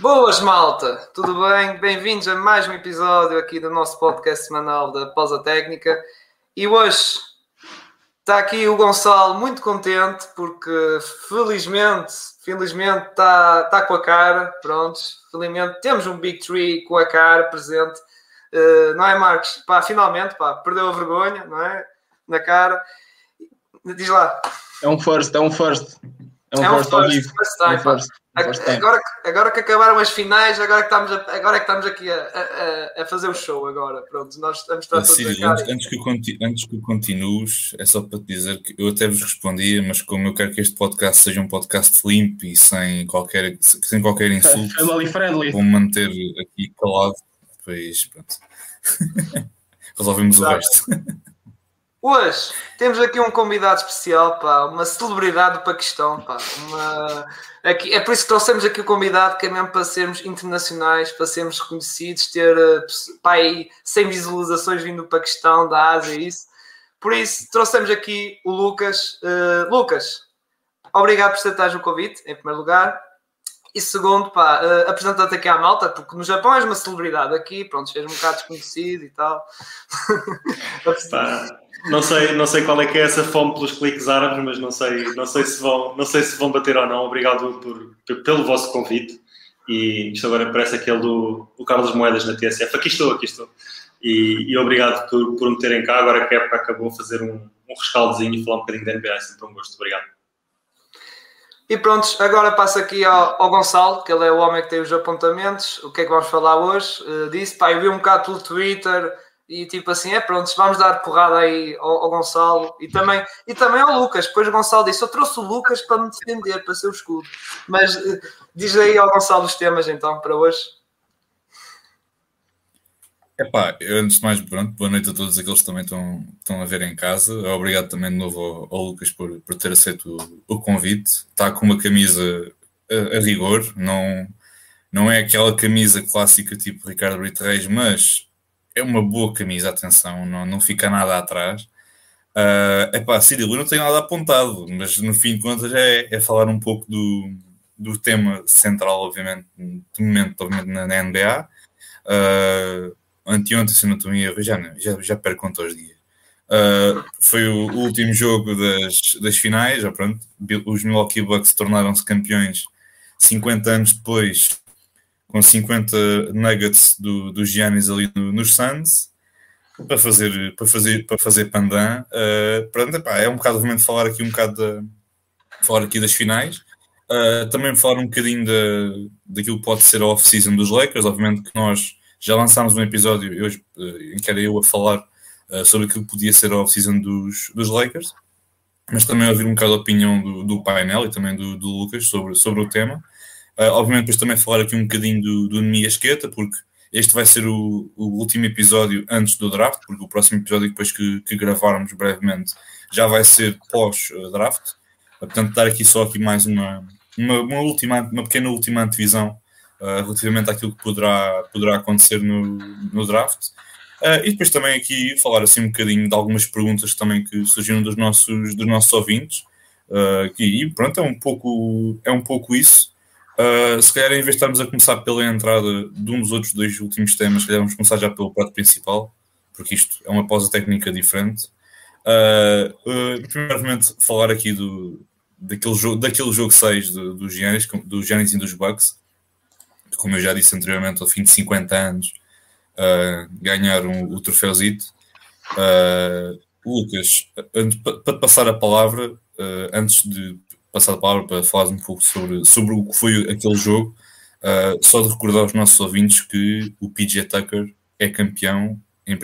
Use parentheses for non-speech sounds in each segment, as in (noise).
Boas, malta! Tudo bem? Bem-vindos a mais um episódio aqui do nosso podcast semanal da Pausa Técnica. E hoje está aqui o Gonçalo muito contente porque felizmente, felizmente está, está com a cara, prontos. Felizmente temos um Big Tree com a cara presente. Uh, não é, Marcos? Pá, finalmente, pá, perdeu a vergonha, não é? Na cara. Diz lá. É um first, é um first. É um, é um first, first, first time, é um first. Agora, agora que acabaram as finais, agora, que estamos, a, agora é que estamos aqui a, a, a, fazer o show agora. Pronto, nós estamos todos Círio, antes, antes, que antes que continues, é só para te dizer que eu até vos respondia, mas como eu quero que este podcast seja um podcast limpo e sem qualquer, sem qualquer insulto, (laughs) vou manter aqui calado, pois pronto. (laughs) Resolvemos o resto. (laughs) Hoje temos aqui um convidado especial, pá, uma celebridade do Paquistão, pá, uma... aqui, é por isso que trouxemos aqui o convidado, que é mesmo para sermos internacionais, para sermos reconhecidos, ter eh, pá, aí 100 visualizações vindo do Paquistão, da Ásia, isso. Por isso trouxemos aqui o Lucas. Uh, Lucas, obrigado por aceitar o convite, em primeiro lugar. E segundo, pá, uh, apresenta-te aqui à malta, porque no Japão és uma celebridade aqui, pronto, és um bocado desconhecido e tal. (laughs) não sei, não sei qual é que é essa fome pelos cliques árabes, mas não sei, não sei se vão, não sei se vão bater ou não. Obrigado por, pelo vosso convite. E isto agora parece aquele do, do Carlos Moedas na TSF. Aqui estou, aqui estou. E, e obrigado por, por me terem cá. Agora que a época acabou, fazer um, um rescaldozinho e falar um bocadinho da NBA. É sempre um gosto. Obrigado. E pronto, agora passo aqui ao, ao, Gonçalo, que ele é o homem que tem os apontamentos. O que é que vamos falar hoje? Uh, disse, pá, eu vi um bocado pelo Twitter e tipo assim, é pronto, vamos dar porrada aí ao, ao, Gonçalo e também, e também ao Lucas. Depois o Gonçalo disse: Eu trouxe o Lucas para me defender, para ser o escudo. Mas uh, diz aí ao Gonçalo os temas então para hoje. Epá, antes de mais, pronto, boa noite a todos aqueles que também estão, estão a ver em casa. Obrigado também de novo ao, ao Lucas por, por ter aceito o, o, convite. Está com uma camisa a, a, rigor, não, não é aquela camisa clássica tipo Ricardo Brito Reis, mas é uma boa camisa, atenção, não, não fica nada atrás. Uh, epá, Cirilo, eu não tenho nada apontado, mas no fim de contas é, é falar um pouco do, do tema central, obviamente, do momento, obviamente, na, na NBA. Uh, anteontem, se não estou em erro, já, já, já perco conta aos dias. Uh, foi o, último jogo das, das finais, pronto, os Milwaukee Bucks tornaram-se campeões 50 anos depois, com 50 nuggets do, Giannis ali no, nos Suns, para fazer, para fazer, para fazer pandan. Uh, pronto, epá, é um bocado, obviamente, falar aqui um bocado da, falar aqui das finais. Uh, também falar um bocadinho da, daquilo que pode ser a off-season dos Lakers, obviamente que nós já lançámos um episódio hoje, eh, em que era eu a falar uh, sobre aquilo que podia ser a off-season dos, dos Lakers, mas também ouvir um bocado a opinião do, do painel e também do, do Lucas sobre, sobre o tema. Uh, obviamente, depois também falar aqui um bocadinho do, do Nemi Esqueta, porque este vai ser o, o, último episódio antes do draft, porque o próximo episódio depois que, que gravarmos brevemente já vai ser pós-draft. Portanto, dar aqui só aqui mais uma, uma, uma, última, uma pequena última antevisão uh, relativamente àquilo que poderá, poderá acontecer no, no draft. Uh, e depois também aqui falar assim um bocadinho de algumas perguntas também que surgiram dos nossos, dos nossos ouvintes. Uh, que, e pronto, é um pouco, é um pouco isso. Uh, se calhar, em vez de estarmos a começar pela entrada de um dos outros dois últimos temas, se calhar vamos começar já pelo prato principal, porque isto é uma pausa técnica diferente. Uh, primeiramente, falar aqui do, daquele, jogo, daquele jogo 6 do, do Giannis, do Giannis e dos Bucks, como eu já disse anteriormente, ao fim de 50 anos, uh, ganharam o troféuzito. Uh, Lucas, para te passar a palavra, uh, antes de passar a palavra para falar um pouco sobre, sobre o que foi aquele jogo, só de recordar aos nossos ouvintes que o PJ Tucker é campeão, em,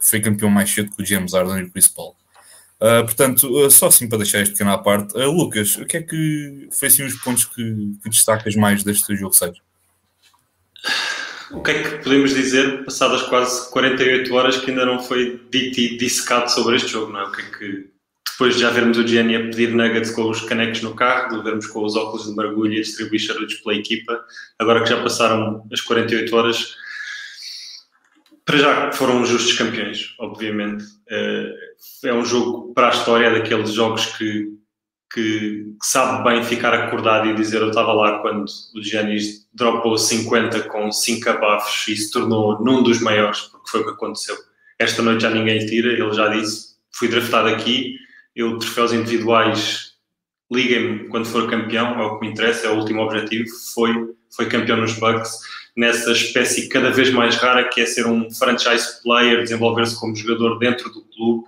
foi campeão mais cedo que o James Harden e o Chris Paul. Uh, portanto, uh, só assim para deixar este pequeno à parte, uh, Lucas, o que é que foi assim os pontos que, que destacas mais deste jogo 6? O que é que podemos dizer, passadas quase 48 horas, que ainda não foi dito e dissecado sobre este jogo, não é? O que é que, depois de já vermos o Gianni a pedir nuggets com os canecos no carro, de vermos com os óculos de mergulho e a distribuir charutos pela equipa, agora que já passaram as 48 horas, para já foram justos campeões, obviamente. Eh, é um jogo para a história, daqueles jogos que, que, que, sabe bem ficar acordado e dizer eu estava lá quando o Giannis dropou 50 com 5 abafos e se tornou num dos maiores, porque foi o que aconteceu. Esta noite já ninguém tira, ele já disse, fui draftado aqui, eu troféus individuais, liguem-me quando for campeão, é o que me interessa, é o último objetivo, foi, foi campeão nos Bucks, nessa espécie cada vez mais rara que é ser um franchise player, desenvolver-se como jogador dentro do clube,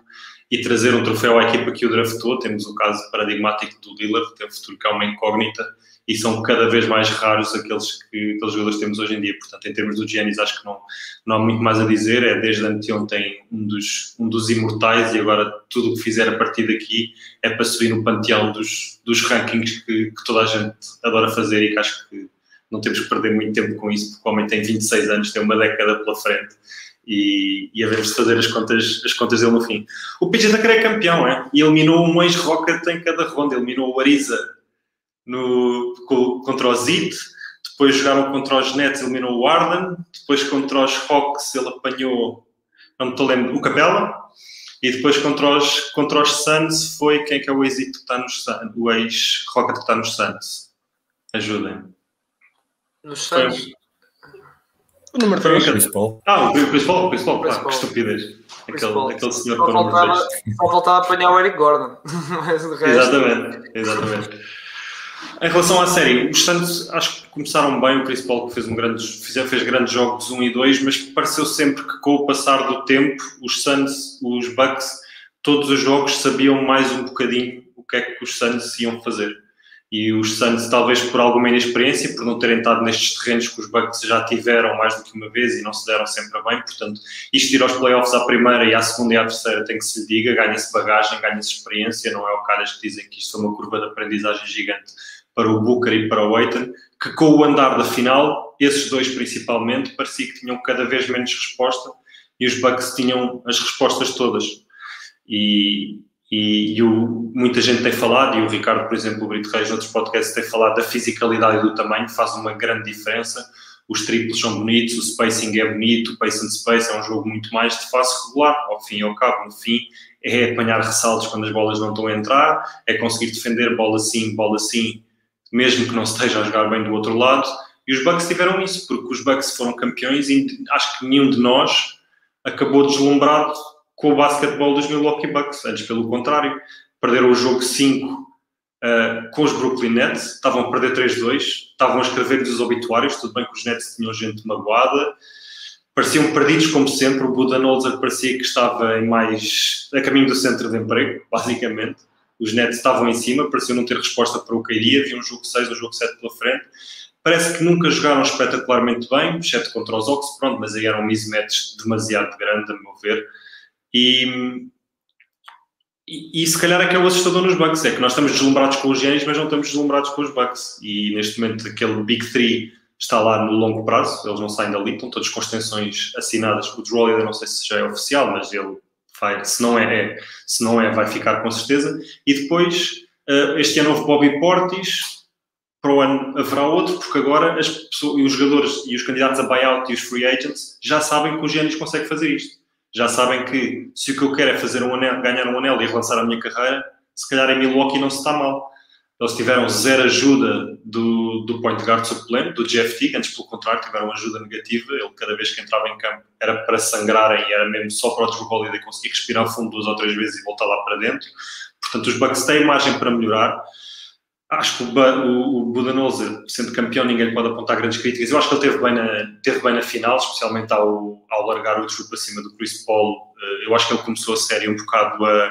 e trazer um troféu à equipa que o draftou. Temos o caso paradigmático do Lillard, que tem um futuro que é uma incógnita, e são cada vez mais raros aqueles, que, aqueles jogadores que temos hoje em dia. Portanto, em termos do Giannis, acho que não, não há muito mais a dizer. É desde anteontem um dos, um dos imortais e agora tudo o que fizer a partir daqui é para subir no panteão dos, dos rankings que, que toda a gente adora fazer e que acho que não temos que perder muito tempo com isso, porque o homem tem 26 anos, tem uma década pela frente e, e havemos de fazer as contas, as contas dele no fim. O PJ Tucker é campeão, é? E eliminou um ex-Rocket em cada ronda. Eliminou o Ariza no, contra o Zit, depois jogaram contra os Nets, eliminou o Arden, depois contra os Hawks ele apanhou, não me estou lembrando, o Capela, e depois contra os, contra os Suns foi quem é que é o ex que está nos o ex-Rocket que está nos Suns. Ajudem. Nos Suns? O número 3. Chris Paul. Ah, o Chris Paul, Chris Paul, Chris ah, que estupidez. Aquele, aquele senhor com o número 3. Só faltava apanhar o Eric Gordon. (laughs) Exatamente, exatamente. Em relação à série, os Santos acho que começaram bem. O Chris Paul fez, um grande, fez, fez grandes jogos 1 e 2, mas pareceu sempre que com o passar do tempo, os Suns, os Bucks, todos os jogos sabiam mais um bocadinho o que é que os Suns iam fazer e os Suns, talvez por alguma inexperiência, por não terem estado nestes terrenos que os Bucks já tiveram mais do que uma vez e não se deram sempre bem, portanto, isto ir aos playoffs à primeira e à segunda e à terceira tem que se lhe diga, ganha-se bagagem, ganha-se experiência, não é o caras que dizem que isto foi uma curva de aprendizagem gigante para o Booker e para o Aiton, que com o andar da final, esses dois principalmente, parecia que tinham cada vez menos resposta e os Bucks tinham as respostas todas. E, e, e o, muita gente tem falado, e o Ricardo, por exemplo, o Brito Reis, noutros podcasts, tem falado da fisicalidade e do tamanho, faz uma grande diferença. Os triplos são bonitos, o spacing é bonito, o pace and space é um jogo muito mais de fase regular, ao fim e ao cabo. No fim, é apanhar ressaltos quando as bolas não estão a entrar, é conseguir defender bola sim, bola sim, mesmo que não esteja a jogar bem do outro lado. E os Bucks tiveram isso, porque os Bucks foram campeões e acho que nenhum de nós acabou deslumbrado com o basquetebol dos Milwaukee Bucks. Antes, pelo contrário, perderam o jogo 5 uh, eh, com os Brooklyn Nets, estavam a perder 3-2, estavam a escrever-lhes os obituários, tudo bem que os Nets tinham gente magoada, pareciam perdidos como sempre, o Budenholzer parecia que estava em mais a caminho do centro de emprego, (laughs) basicamente. Os Nets estavam em cima, pareciam não ter resposta para o que iria, havia um jogo 6, um jogo 7 pela frente. Parece que nunca jogaram espetacularmente bem, exceto contra os Ox, pronto, mas aí era um mismatch demasiado grande, a meu ver. E, e, e, se calhar é que é o assustador nos Bucks, é que nós estamos deslumbrados com os Giants, mas não estamos deslumbrados com os Bucks. E neste momento aquele Big Three está lá no longo prazo, eles não saem dali, estão todos com extensões assinadas. O Drew ainda não sei se já é oficial, mas ele vai, se não é, é, se não é, vai ficar com certeza. E depois, uh, este ano houve Bobby Portis, para o ano haverá outro, porque agora as pessoas, os jogadores e os candidatos a buyout e os free agents já sabem que o Giannis consegue fazer isto já sabem que se o que eu quero é fazer um anel, ganhar um anel e relançar a minha carreira, se calhar em Milwaukee não se está mal. Eles tiveram zero ajuda do, do point guard suplente, do Jeff Teague, antes pelo contrário, tiveram ajuda negativa. Ele, cada vez que entrava em campo, era para sangrarem era mesmo só para o Drew Holiday conseguir respirar fundo duas ou três vezes e voltar lá para dentro. Portanto, os Bucks têm margem para melhorar acho que o, Budenholzer, sendo campeão, ninguém pode apontar grandes críticas. Eu acho que ele teve bem na, teve bem na final, especialmente ao, ao largar o chute para cima do Chris Paul. Eh, eu acho que ele começou a série um bocado a,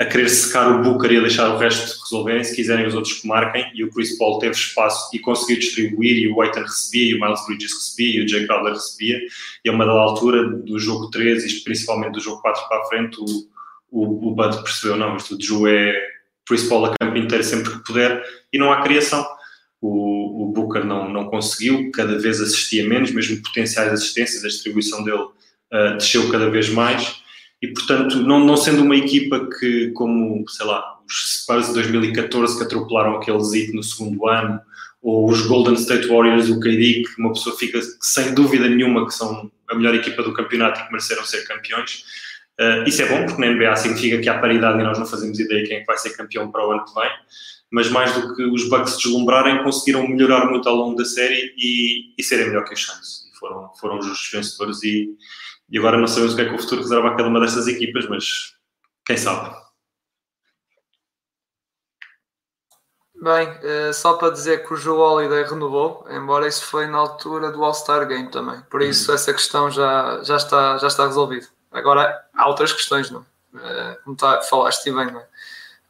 a querer secar o Booker e a deixar o resto resolverem. Se quiserem, os outros que marquem. E o Chris Paul teve espaço e conseguiu distribuir. E o Aiton recebia, e o Miles Bridges recebia, e o Jay Crowder recebia. E a uma dada altura do jogo 3 e principalmente do jogo 4 para a frente, o, o, o Bud percebeu: não, isto o Drew é Chris Paul a campo inteiro sempre que puder e não há criação. O, o Booker não, não conseguiu, cada vez assistia menos, mesmo potenciais assistências, a distribuição dele uh, desceu cada vez mais e, portanto, não, não sendo uma equipa que, como, sei lá, os Spurs de 2014 que atropelaram aquele Zit no segundo ano, ou os Golden State Warriors do KD, que uma pessoa fica sem dúvida nenhuma que são a melhor equipa do campeonato e que mereceram ser campeões, Uh, isso é bom, porque na NBA significa que há paridade e nós não fazemos ideia quem é que vai ser campeão para o ano que vem. Mas mais do que os Bucks deslumbrarem, conseguiram melhorar muito ao longo da série e, e serem melhor que os Suns. Foram, foram justos vencedores e, e agora não sabemos o que é que o futuro reserva a cada uma destas equipas, mas quem sabe. Bem, uh, só para dizer que o Joe Holiday renovou, embora isso foi na altura do All-Star Game também. Por isso, uhum. essa questão já, já, está, já está resolvida. Agora, há outras questões, não? Uh, como tá, falaste bem, não é?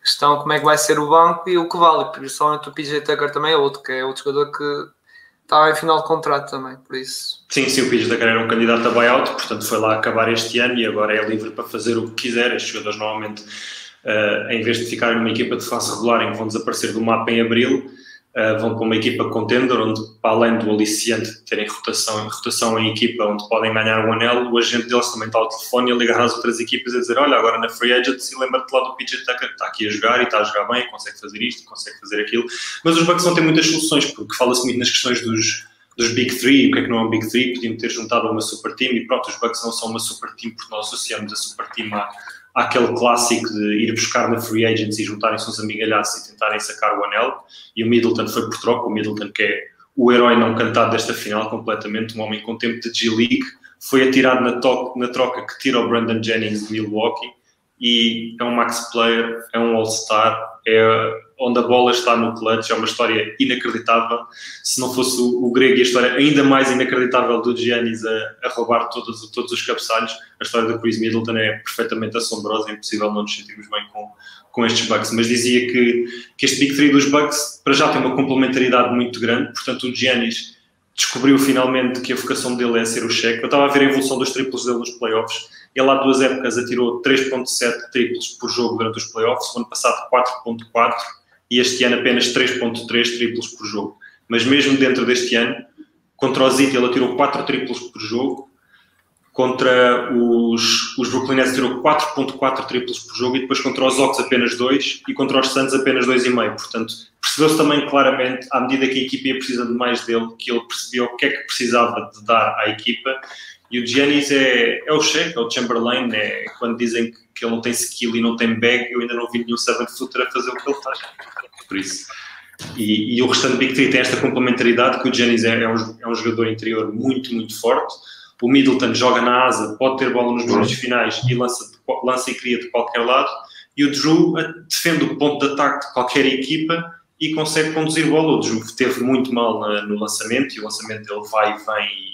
A questão como é que vai ser o banco e o que vale. Principalmente o PJ Tucker também é outro, que é outro jogador que está em final de contrato também, por isso. Sim, sim, o PJ Tucker era um candidato a buyout, portanto foi lá acabar este ano e agora é livre para fazer o que quiser. Estes jogadores normalmente, uh, em vez de ficarem numa equipa de fase regular em que vão desaparecer do mapa em abril, uh, vão para uma equipa contender, onde, para além do aliciante de terem rotação, rotação em equipa, onde podem ganhar o anel, o agente deles também está ao telefone a ligar às outras equipas a dizer: Olha, agora na Free Agent, se lembra-te lá do PJ Tucker, que está aqui a jogar e está a jogar bem, consegue fazer isto, consegue fazer aquilo. Mas os Bucks vão ter muitas soluções, porque fala-se muito nas questões dos dos Big Three, o que é que não é um Big Three, podiam ter juntado a uma super team e pronto, os Bucks não são uma super team porque nós associamos a super team à, àquele clássico de ir buscar na free agents e juntarem-se uns amigalhaços e tentarem sacar o anel. E o Middleton foi por troca. O Middleton, que é o herói não cantado desta final, completamente, um homem com tempo de G-League, foi atirado na, na, troca que tira o Brandon Jennings de Milwaukee e é um max player, é um all-star, é onde a bola está no clutch, é uma história inacreditável. Se não fosse o, o grego e a história ainda mais inacreditável do Giannis a, a roubar todos, todos os cabeçalhos, a história do Chris Middleton é perfeitamente assombrosa, é impossível não nos sentirmos bem com, com estes Bucks. Mas dizia que, que este Big Three dos Bucks para já tem uma complementaridade muito grande, portanto o Giannis descobriu finalmente que a vocação dele é ser o cheque. Eu estava a ver a evolução dos triplos dele nos playoffs. Ele há duas épocas atirou 3.7 triplos por jogo durante os playoffs, o ano passado 4.4 e este ano apenas 3.3 triplos por jogo. Mas mesmo dentro deste ano, contra o Zit ele tirou 4 triplos por jogo, contra os, os Brooklyn Nets tirou 4.4 triplos por jogo e depois contra os Ox apenas 2 e contra os Suns apenas 2,5. Portanto, percebeu-se também claramente, à medida que a equipa ia precisando mais dele, que ele percebeu o que é que precisava de dar à equipa e o Giannis é, é o Shaq, é o Chamberlain, é quando dizem que, que ele não tem skill e não tem bag, eu ainda não vi nenhum seven footer a fazer o que ele faz. Por isso. E, e o restante Big Three tem esta complementaridade que o Giannis é, é, um, é um jogador interior muito, muito forte. O Middleton joga na asa, pode ter bola nos minutos finais e lança, lança e cria de qualquer lado. E o Drew eh, defende o ponto de ataque de qualquer equipa e consegue conduzir bola. O Drew teve muito mal na, no lançamento e o lançamento dele vai e vem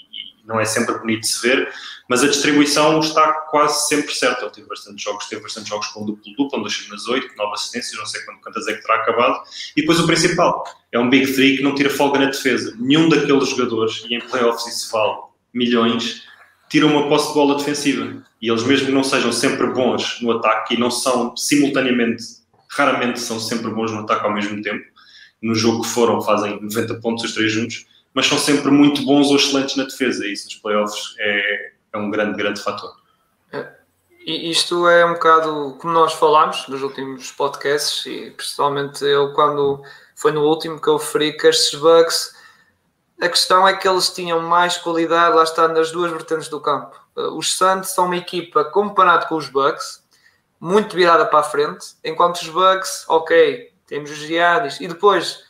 não é sempre bonito de se ver, mas a distribuição está quase sempre certa. Ele teve bastantes jogos, teve bastantes jogos com duplo-duplo, andou nas 8, 9 assistências, não sei quantas é que terá acabado. E depois o principal, é um Big Three que não tira folga na defesa. Nenhum daqueles jogadores, e em playoffs isso vale milhões, tira uma posse de bola defensiva. E eles mesmo que não sejam sempre bons no ataque e não são simultaneamente, raramente são sempre bons no ataque ao mesmo tempo, no jogo que foram fazem 90 pontos os três juntos, mas são sempre muito bons ou excelentes na defesa, e isso nos playoffs é, é um grande, grande fator. É, isto é um bocado como nós falámos nos últimos podcasts, e principalmente eu, quando foi no último que eu referi que estes Bucks, a questão é que eles tinham mais qualidade, lá está, nas duas vertentes do campo. Os Santos são uma equipa, comparado com os Bucks, muito virada para a frente, enquanto os Bucks, ok, temos os Giannis, e depois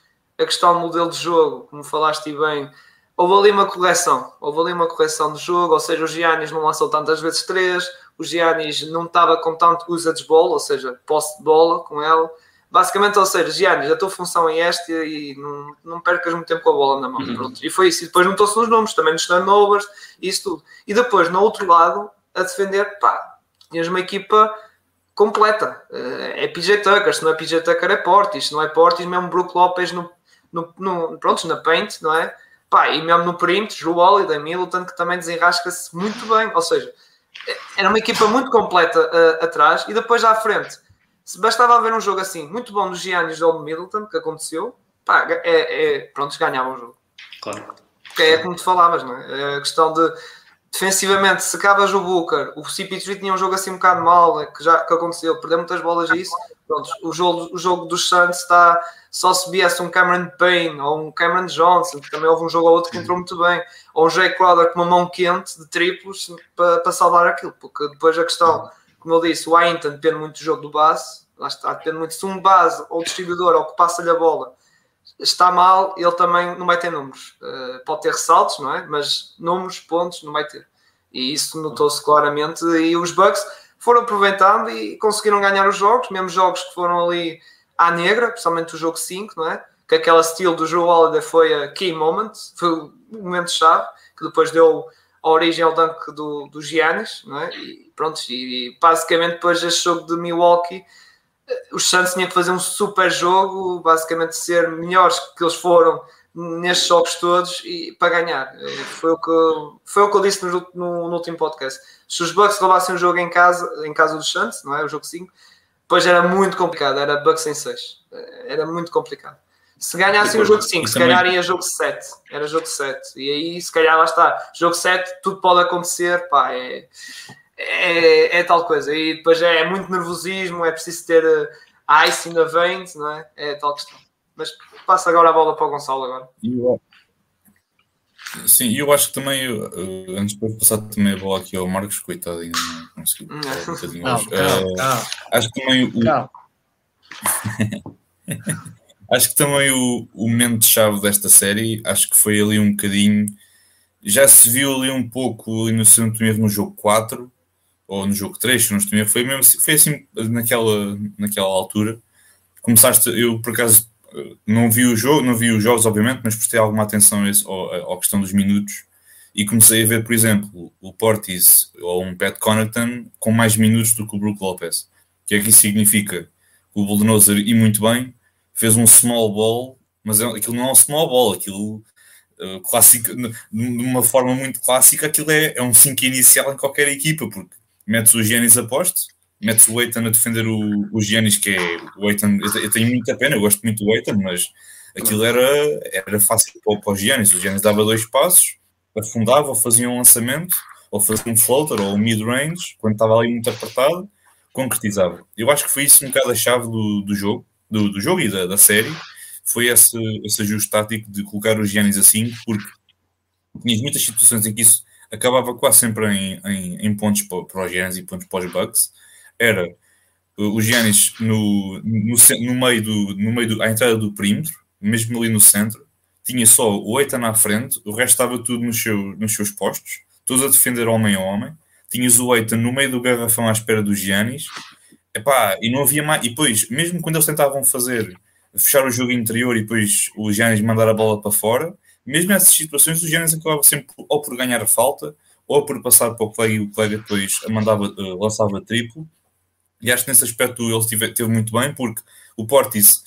a questão do modelo de jogo, como falaste bem, houve ali uma correção, houve ali uma correção de jogo, ou seja, o Giannis não lançou tantas vezes três, o Giannis não estava com tanto usage ball, ou seja, posse de bola com ela. Basicamente, ou seja, Giannis, a tua função é esta e não, não percas muito tempo com a bola na mão. Uhum. E foi isso. E depois notou-se nos números, também nos turnovers, isso tudo. E depois, no outro lado, a defender, pá, tinhas uma equipa completa. Eh, é PJ Tucker, se não é PJ Tucker é Portis, se não é Portis, mesmo Brook Lopes no, no, no, pronto, na paint, não é? Pá, e mesmo no perímetro, Drew Holiday, Middleton, que também desenrasca-se muito bem. Ou seja, era uma equipa muito completa uh, atrás e depois à frente. Se bastava haver um jogo assim, muito bom dos Giannis ou do Middleton, que aconteceu, pá, é, é, pronto, ganhavam o jogo. Claro. Porque é como tu falavas, não é? A questão de defensivamente, se acabas o Booker, o CP3 tinha um jogo assim um bocado mal, é que já que aconteceu, perdeu muitas bolas a isso. O jogo, o jogo dos Suns está só se viesse um Cameron Payne ou um Cameron Johnson, que também houve um jogo ou outro que entrou muito bem, ou um Jay Crowder com uma mão quente de triplos para, para salvar aquilo, porque depois a questão como eu disse, o Ainton depende muito do jogo do base, lá está, depende muito se um base ou distribuidor ou que passa-lhe a bola está mal, ele também não vai ter números. Uh, pode ter ressaltos, não é? Mas números, pontos, não vai ter. E isso notou-se claramente. E os Bucks foram aproveitando e conseguiram ganhar os jogos, mesmo jogos que foram ali à negra, principalmente o jogo 5, não é? Que aquela steel do Joe Holiday foi a key moment, foi o momento-chave, que depois deu a origem ao dunk do, do Giannis, não é? E pronto, e basicamente depois deste jogo de Milwaukee, eh, os Suns tinham que fazer um super jogo, basicamente ser melhores que eles foram nestes jogos todos e para ganhar. Eh, foi o que, foi o que eu disse no, no, no último podcast. Se os Bucks roubassem o jogo em casa, em casa dos Suns, não é? O jogo 5, depois era muito complicado, era Bucks em 6. Eh, era muito complicado. Se ganhassem o jogo 5, se calhar ia jogo 7. Era jogo 7. E aí, se calhar, lá está. Jogo 7, tudo pode acontecer. Pá, é, é, é tal coisa. E depois é, é muito nervosismo, é preciso ter uh, ice in the veins, não é? É tal questão. Mas passa agora a bola para o Gonçalo agora. Sim, eu acho que também, antes de passar também a bola aqui ao Marcos, coitado, ainda não consegui um bocadinho hoje. Uh, acho que também o. (laughs) acho que também o, o momento-chave desta série, acho que foi ali um bocadinho. Já se viu ali um pouco no centro mesmo no jogo 4, ou no jogo 3, se não estou foi mesmo assim, foi assim naquela, naquela altura. Começaste, eu por acaso não vi o jogo, não vi os jogos, obviamente, mas prestei alguma atenção a à, questão dos minutos e comecei a ver, por exemplo, o Portis ou um Pat Connaughton com mais minutos do que o Brook Lopez. O que é que isso significa? O Bulldozer, e muito bem, fez um small ball, mas é, aquilo não é um small ball, aquilo uh, clássico, de uma forma muito clássica, aquilo é, é um 5 inicial em qualquer equipa, porque metes os Giannis a poste, metes o Eitan a defender o, o Giannis, que é o eu, tenho muita pena, eu gosto muito do Eitan, mas aquilo era, era fácil para, o Giannis, o Giannis dava dois passos, afundava, ou fazia um lançamento, ou fazia um floater, ou um mid-range, quando estava ali muito apertado, concretizava. Eu acho que foi isso um bocado a chave do, do jogo, do, do jogo e da, da série, foi esse, esse ajuste tático de colocar os Giannis assim, porque tinha muitas situações em que isso acabava quase sempre em, em, em pontos para, para os Giannis e pontos para os Bucks, era o Giannis no, no, no, meio do, no meio do, à entrada do perímetro, mesmo ali no centro, tinha só o Eitan na frente, o resto estava tudo nos, seu, nos seus postos, todos a defender homem a homem. Tinhas o Eitan no meio do garrafão à espera do Giannis, Epá, e não havia mais. E depois, mesmo quando eles tentavam fazer, fechar o jogo interior e depois o Giannis mandar a bola para fora, mesmo nessas situações, o Giannis acabava sempre ou por ganhar a falta ou por passar para o colega e o colega depois mandava, uh, lançava triplo e acho que nesse aspecto ele teve, teve muito bem, porque o Portis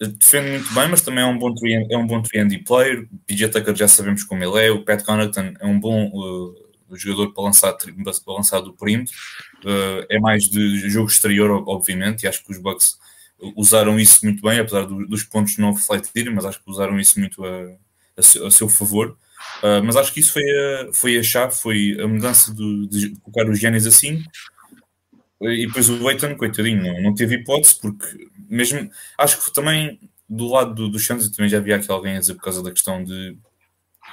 eh, defende muito bem, mas também é um bom 3 é um bom player. PJ Tucker já sabemos como ele é. O Pat Connaughton é um bom uh, jogador para lançar, para lançar do perímetro. Uh, é mais de jogo exterior, obviamente, e acho que os Bucks usaram isso muito bem, apesar do, dos pontos não refletirem, mas acho que usaram isso muito a, a, seu, a seu, favor. Uh, mas acho que isso foi a, foi a chave, foi a mudança de, de colocar os Giannis assim e depois o Leighton, coitadinho, não, não teve hipótese, porque mesmo acho que também do lado do, do Suns, também já havia aqui alguém a dizer por causa da questão de,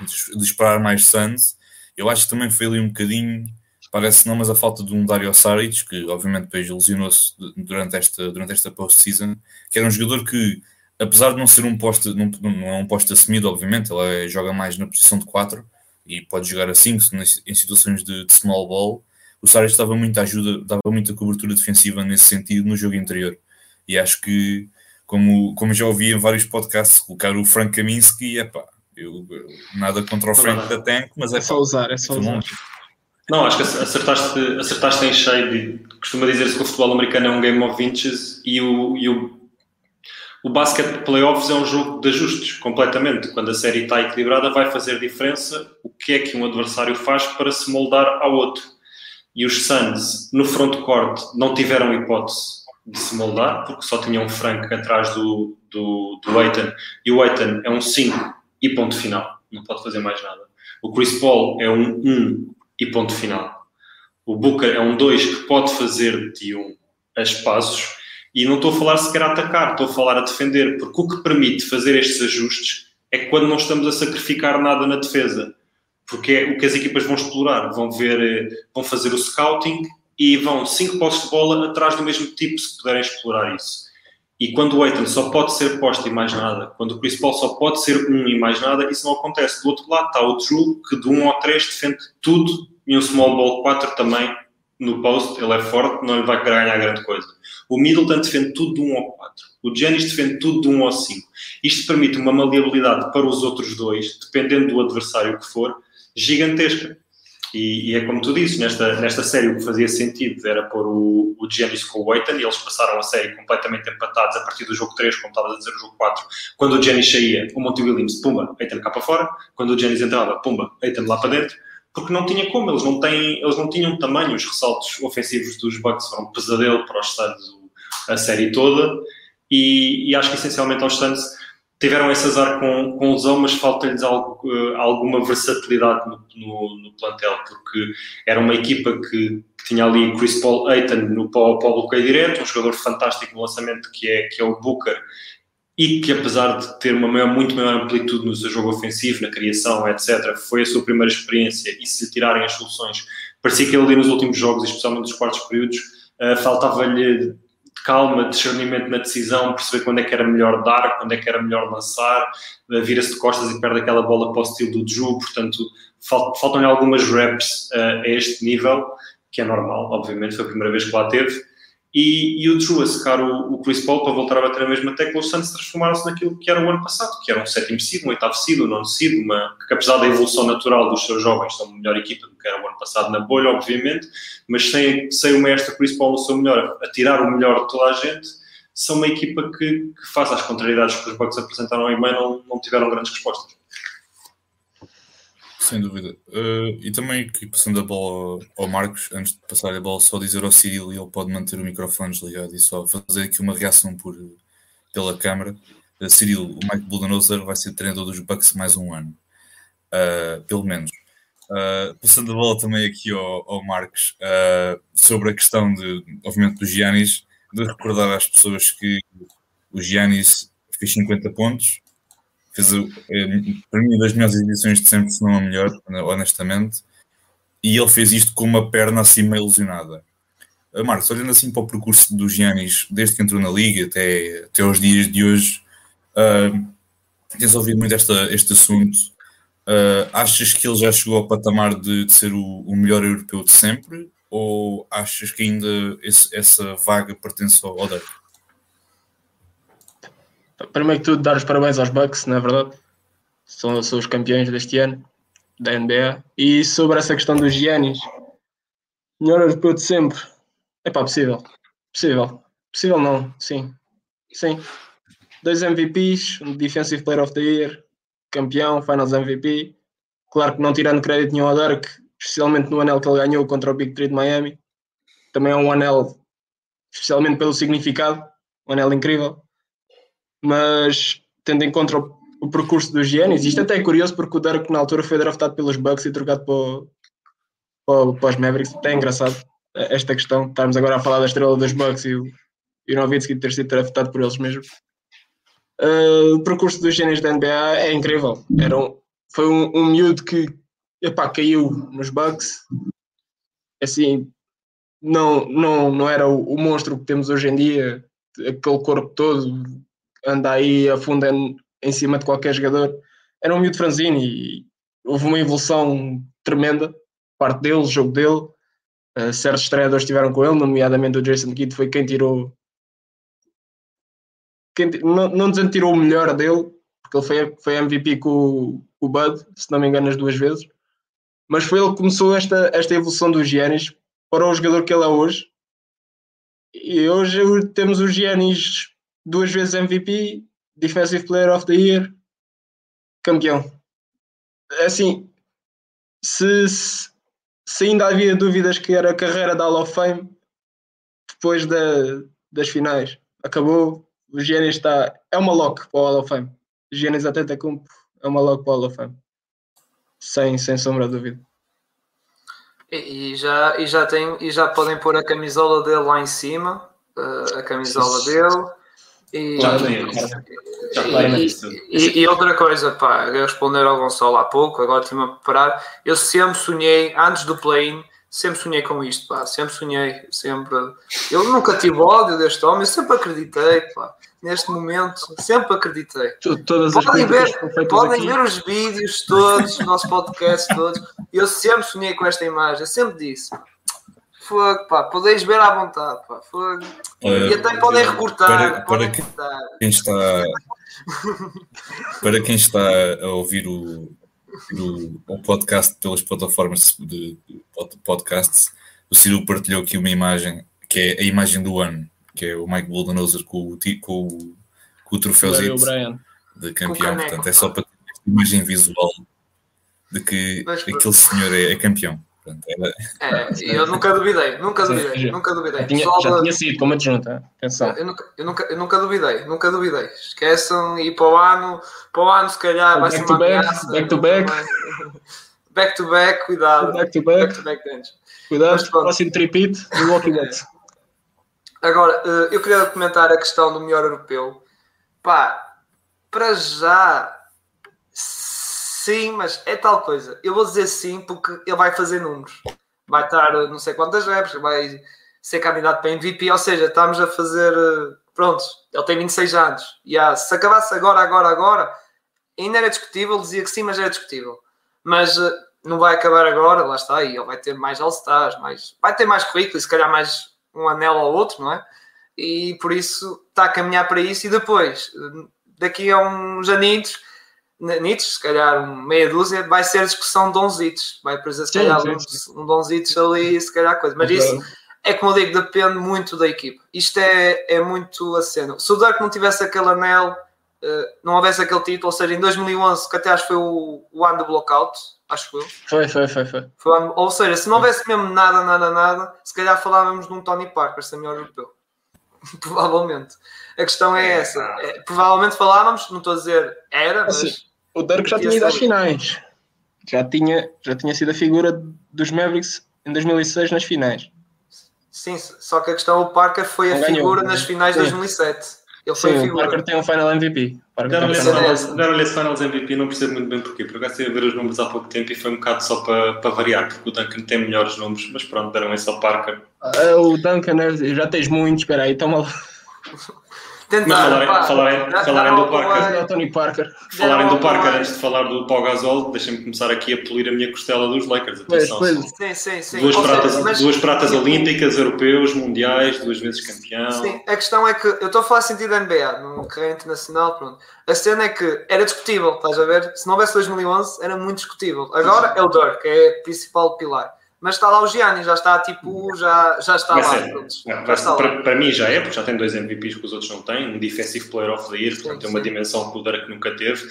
de, de esperar mais Suns. Eu acho que também foi ali um bocadinho, parece não, mas a falta de um Dario Saric, que obviamente depois lesionou-se durante esta, durante esta post-season, que era um jogador que, apesar de não ser um posto, não, não é um posto assumido, obviamente, ele é, joga mais na posição de 4 e pode jogar assim em situações de, de small ball o Sarri dava muita ajuda, dava muita cobertura defensiva nesse sentido no jogo interior. E acho que, como, como já ouvi em vários podcasts, colocar o Frank Kaminsky, é pá, eu, nada contra o Frank da Tank, mas é, é só usar, é só usar. Não, acho que acertaste, acertaste em cheio. De, costuma dizer-se que o futebol americano é um game of inches e o, e o, o basquete playoffs é um jogo de ajustes, completamente. Quando a série está equilibrada, vai fazer diferença o que é que um adversário faz para se moldar ao outro e os Suns no frontcourt não tiveram hipótese de se moldar, porque só tinham um Frank atrás do, do, do Aiton, e o Aiton é um 5 e ponto final, não pode fazer mais nada. O Chris Paul é um 1 e ponto final. O Booker é um 2 que pode fazer de um a espaços, e não estou a falar sequer a atacar, estou a falar a defender, porque o que permite fazer estes ajustes é quando não estamos a sacrificar nada na defesa porque é o que as equipas vão explorar, vão ver, eh, vão fazer o scouting e vão 5 postos de bola atrás do mesmo tipo, se puderem explorar isso. E quando o Aiton só pode ser posto e mais nada, quando o Chris Paul só pode ser um e mais nada, isso não acontece. Do outro lado está o Drew, que de um ou três defende tudo, e um small ball 4 também no post, ele é forte, não lhe vai ganhar grande coisa. O Middleton defende tudo de 1 ao 4. O Janis defende tudo de 1 ao 5. Isto permite uma maleabilidade para os outros dois, dependendo do adversário que for, gigantesca. E, e, é como tu disse, nesta, nesta série o que fazia sentido era pôr o, o Giannis com o Aiton e eles passaram a série completamente empatados a partir do jogo 3, como estavas a dizer, o jogo 4. Quando o Giannis saía, o Monty Williams, pumba, Aiton cá para fora. Quando o Giannis entrava, pumba, Aiton lá para dentro. Porque não tinha como, eles não, têm, eles não tinham tamanho, os ressaltos ofensivos dos Bucks foram um pesadelo para os Suns a série toda. E, e acho que essencialmente aos Suns tiveram esse azar com, com lesão, mas falta-lhes uh, alguma versatilidade no, no, no, plantel, porque era uma equipa que, que tinha ali Chris Paul Aiton no pau bloqueio direto, um jogador fantástico no lançamento que é, que é o Booker, e que apesar de ter uma maior, muito maior amplitude no seu jogo ofensivo, na criação, etc., foi a sua primeira experiência e se lhe tirarem as soluções, parecia que ele ali nos últimos jogos, especialmente nos quartos períodos, uh, faltava-lhe calma, discernimento na decisão, perceber quando é que era melhor dar, quando é que era melhor lançar, eh, vira-se de costas e perde aquela bola para o estilo do Ju, portanto faltam-lhe algumas reps uh, a este nível, que é normal, obviamente, foi a primeira vez que lá teve, e, e o Drew a secar o, o, Chris Paul para voltar a bater a mesma tecla, os Santos transformaram-se naquilo que era o ano passado, que era um sétimo seed, um oitavo seed, um nono seed, uma, que apesar da evolução natural dos seus jovens, são a melhor equipa do que era o ano passado na bolha, obviamente, mas sem, sem o mestre Chris Paul no seu melhor, a tirar o melhor de toda a gente, são uma equipa que, que faz as contrariedades que os Bucks apresentaram em meio, não, não tiveram grandes respostas. Sem dúvida. Uh, e também, aqui passando a bola ao Marcos, antes de passar a bola, só dizer ao Cirilo, e ele pode manter o microfone desligado e só fazer aqui uma reação por, pela câmara. Uh, Cirilo, o Mike Budenholzer vai ser treinador dos Bucks mais um ano, uh, pelo menos. Passando a bola também aqui ao, ao Marcos, sobre a questão, de, obviamente, do Giannis, de recordar às pessoas que o Giannis fez 50 pontos, fez é, para mim das melhores edições de sempre, se não a melhor, honestamente, e ele fez isto com uma perna assim meio lesionada. Uh, Marcos, olhando assim para o percurso do Giannis, desde que entrou na Liga até, até aos dias de hoje, uh, tens ouvido muito esta, este assunto. Uh, achas que ele já chegou ao patamar de, de ser o, o, melhor europeu de sempre? Ou achas que ainda esse, essa vaga pertence ao, Dirk? Primeiro que tudo, dar os parabéns aos Bucks, não é verdade? São, são os campeões deste ano, da NBA. E sobre essa questão dos Giannis, melhor europeu de sempre. É pá, possível. Possível. Possível não, sim. Sim. Dois MVPs, um Defensive Player of the Year, campeão, Finals MVP. Claro que não tirando crédito nenhum ao Dirk, especialmente no anel que ele ganhou contra o Big Three de Miami. Também é um anel, especialmente pelo significado, um anel incrível mas tendo em conta o, o percurso dos Giannis, isto até é curioso porque o Dirk na altura foi draftado pelos Bucks e trocado para, para, para os Mavericks, até é engraçado esta questão, estarmos agora a falar da estrela dos Bucks e o, e o Nowitzki ter sido draftado por eles mesmos. Uh, o percurso dos Giannis da NBA é incrível, Era um, foi um, um miúdo que epá, caiu nos Bucks, assim, não, não, não era o, o monstro que temos hoje em dia, aquele corpo todo, anda aí a fundo em, cima de qualquer jogador. Era um miúdo franzino e houve uma evolução tremenda, parte dele, o jogo dele. Uh, certos treinadores estiveram com ele, nomeadamente o Jason Kidd foi quem tirou. Quem, não, não dizendo tirou o melhor dele, porque ele foi, foi MVP com, com o Bud, se não me engano, as duas vezes. Mas foi ele que começou esta, esta evolução dos Giannis para o jogador que ele é hoje. E hoje temos os Giannis duas vezes MVP, Defensive Player of the Year, campeão. Assim, se, se ainda havia dúvidas que era a carreira da Hall of Fame, depois da, das finais, acabou. O Giannis está. É uma lock para o Hall of Fame. O Giannis Antetokounmpo é uma lock para o Hall of Fame. Sem, sem sombra de dúvida. E, e, já, e, já tem, e já podem pôr a camisola dele lá em cima, uh, a camisola dele e, já, e, e, outra coisa, pá, responder ao Gonçalo há pouco, agora estive a preparar. Eu sempre sonhei, antes do play-in, sempre sonhei com isto, pá, sempre sonhei, sempre. Eu nunca tive ódio deste homem, eu sempre acreditei, pá, neste momento, sempre acreditei. Todas as Podem ver, podem ver os vídeos todos, o nosso podcast todos. Eu sempre sonhei com esta imagem, eu sempre disse. Fogo, pá, podeis ver à vontade, pá, fogo. E até podem recortar. Para, podem para recortar. quem está (laughs) para quem está a ouvir o, o, o podcast pelas plataformas de, de podcasts, o Ciro partilhou aqui uma imagem que é a imagem do ano, que é o Mike Bulldozer com o, com, o- com o de campeão. caneco. Portanto, é só para ter esta imagem visual de que Mas- aquele senhor é, é campeão. Portanto, era- É, (laughs) eu nunca duvidei, nunca duvidei, já- nunca duvidei. Já tinha, já da- tinha sido como adjunta. Atenção. Eu nunca, eu, nunca, eu nunca duvidei, nunca duvidei. Esqueçam e para o ano, para o ano se calhar vai Back ser to uma back, ameaça. back to back. Back to back, cuidado. Back to Back back. to back. Cuidado, Mas pronto. próximo tripit do Walking Dead. Agora, eh, eu queria comentar a questão do melhor europeu. Pá, para já, sim, mas é tal coisa. Eu vou dizer sim porque ele vai fazer números. Vai estar eh, não sei quantas reps, vai ser candidato para MVP, ou seja, estamos a fazer. eh, Pronto, ele tem 26 anos. E ah, se acabasse agora, agora, agora, ainda era discutível, dizia que sim, mas era discutível. Mas eh, não vai acabar agora, lá está, e ele vai ter mais All-Stars, mais, vai ter mais currículo, se calhar mais um anel ou outro, não é? E por isso está a caminhar para isso. E depois, daqui a uns anitos, nitos, se calhar meia dúzia, vai ser a discussão de donzitos. Vai precisar, se Sim, calhar, sim, um, um donzitos ali, se calhar coisa. Mas isso é como eu digo, depende muito da equipe. Isto é, é muito a cena. Se o Dirk não tivesse aquele anel, eh, não houvesse aquele título, ou seja, em 2011, que até acho que foi o, o ano do blockout, acho eu. Foi, foi, foi, foi. Foi ou seja, se não houvesse mesmo nada, nada, nada, se calhar falávamos de um Tony Parker ser melhor europeu. (laughs) provavelmente. A questão é essa. É, provavelmente falávamos, não estou a dizer era, mas. Assim, O Dirk já tinha ido às finais. Já tinha, já tinha sido a figura dos Mavericks em 2006 nas finais. Sim, só que a questão, o Parker foi a Não ganhou, figura nas finais de Sim. 2007. Ele foi Sim, o. Parker tem um final MVP. Deram-lhe esse final- finals, MVP, não percebo muito bem porquê. Por acaso estive a ver os números há pouco tempo e foi um bocado só para, para variar, porque o Duncan tem melhores números, mas pronto, deram esse ao Parker. Ah, o Duncan, é- já tens muitos, espera aí, toma lá. (laughs) Tentar, Mas falarem- pá, falarem- do Parker. Parker. Falarem do Parker antes de falar do Pau Gasol, deixem-me começar aqui a polir a minha costela dos Lakers. Atenção, Sim, sim, sim. duas, Ou seja, pratas, mas- duas pratas olímpicas, europeus, mundiais, duas vezes campeão. Sim, a questão é que eu estou a falar sentido da NBA, no carreira internacional, pronto. A cena é que era discutível, estás a ver? Se não houvesse 2011, era muito discutível. Agora é o Dirk, que é o principal pilar. Mas está lá o Gianni, já está tipo, já, já está Vai lá. Vai Já está lá. para, para mim já é, porque já tem dois MVPs que os outros não têm, um Defensive Player of the Year, portanto tem uma sim. dimensão que o Dirk nunca teve.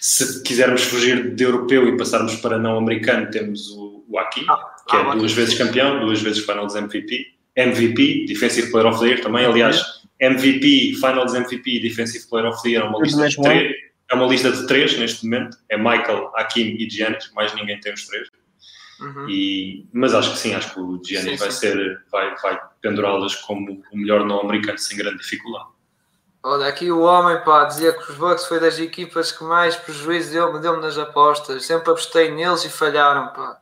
Se quisermos fugir de europeu e passarmos para não americano, temos o, o Aki, Ah, que ah, é duas vezes campeão, duas vezes Finals MVP, MVP, Defensive Player of the Year também, aliás, MVP, Finals MVP e Defensive Player of the Year é uma lista de três. É uma lista de três neste momento. É Michael, Hakim e Giannis, mais ninguém tem os três. Uhum. E, mas acho que sim, acho que o Gianni Sim, vai sim. ser, vai, vai pendurá-las como o melhor não americano sem grande dificuldade. Olha, aqui o homem, pá, dizia que os Bucks foi das equipas que mais prejuízo deu-me deu nas apostas. Sempre apostei neles e falharam, pá.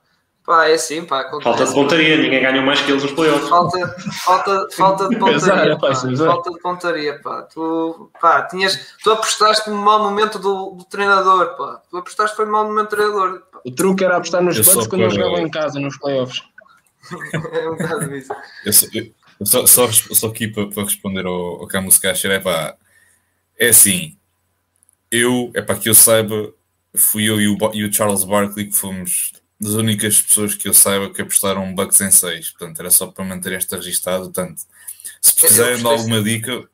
Pá, é assim, pá. acontece. Falta de pontaria, ninguém ganhou mais que eles nos playoffs. Falta, falta, falta de (laughs) pontaria, pá, falta de pontaria, pá. Tu, pá, tinhas, tu apostaste no mau momento do, do treinador, pá. Tu apostaste foi no mau momento do treinador. pá. O truque era apostar nos Eu Bucks quando eles para- jogavam em casa, nos playoffs. (laughs) É um bocado isso. Eu só, eu- eu só, só, só aqui para, para responder ao, ao Camus Cacher, é pá, é assim, eu, é para que eu saiba, fui eu e o, e o Charles Barkley que fomos das únicas pessoas que eu saiba que apostaram Bucks em 6, portanto era só para manter esta registado, portanto, se precisarem de alguma dica,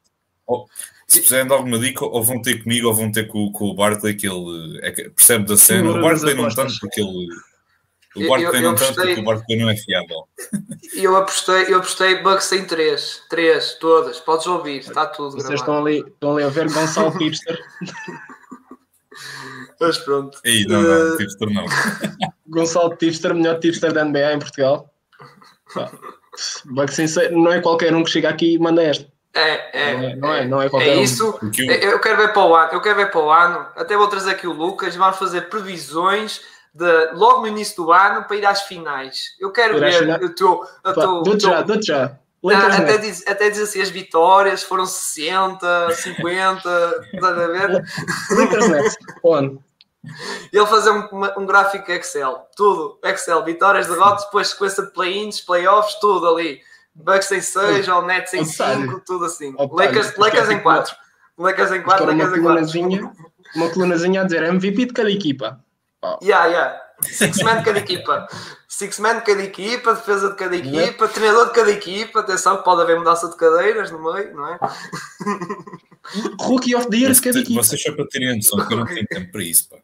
ou, se precisarem de alguma dica, ou vão ter comigo ou vão ter com, com o Barkley, que ele é que percebe da cena, o Barkley nas não tanto porque ele... O eu- não tanto porque o Barkley não é fiável. E (laughs) eu apostei, eu apostei Bucks em 3. 3, todas. Podes ouvir, está tudo Vocês gravado. estão ali, estão ali a ver Gonçalo (laughs) Hipster. (laughs) Mas pronto. Aí, não, não, Eh, tipster não. (laughs) Gonçalo Tipster, melhor tipster da NBA em Portugal. Pá, em seis- não é qualquer um que chega aqui e manda esta. É, é. Não é- não é- não é É qualquer um. isso. Porque eu- quero ver para o ano. Eu quero ver para o ano. Até vou trazer aqui o Lucas. Vamos fazer previsões de, logo no início do ano para ir às finais. Eu quero ver o teu. o teu- Dou-te teu- já, dou-te já. Lakers até, diz, até diz assim, as vitórias foram 60, 50, estás a ver? Lakers Nets. Onde? Ele fazer um, um gráfico Excel, tudo, Excel, vitórias, derrotas, depois sequência de play-ins, playoffs, tudo ali. Bucks em 6, ou Nets em Otário. 5, tudo assim. Lakers, Isto Lakers é em tipo 4. Lakers em 4, Isto era uma Lakers em 4. colunazinha, uma colunazinha a dizer MVP de cada equipa. Pá, Yeah, yeah. Six man de cada equipa. Six man de cada equipa, defesa de cada equipa, treinador de cada equipa. Atenção, que pode haver mudança de cadeiras no meio, não é? Rookie of the Year de cada equipa. Vocês só para terem noção que eu não tenho tempo para isso, pá.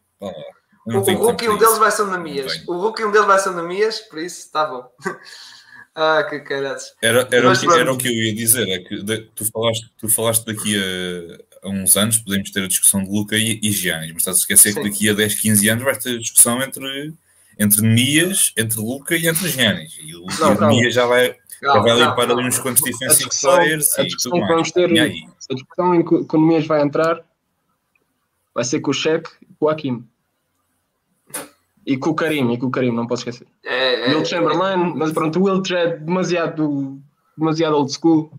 Eu O, o tenho Hulk tempo e um deles vai ser o Namias. O Hulk e um deles vai ser o Namias, por isso está bom. (laughs) ah, que caras. Era, era, Mas o que, era o que eu ia dizer, é que de- tu, falaste, tu falaste daqui a, a uns anos podemos ter a discussão de Luca e, e Giannis, mas estás a esquecer Sim. que daqui a 10, 15 anos vais ter a discussão entre, entre Mias, entre Luca e entre Giannis. E o, Não, e o. Mias já vai, já vai limpar ali uns quantos defensive players a e discussão tudo que vamos mais. ter, E aí? a discussão em que o Economias vai entrar vai ser com o Shaq e com o Hakim. E com o Karim, e com o Karim, não posso esquecer. É, é, Will Chamberlain, mas pronto, o Will já é demasiado, demasiado old school.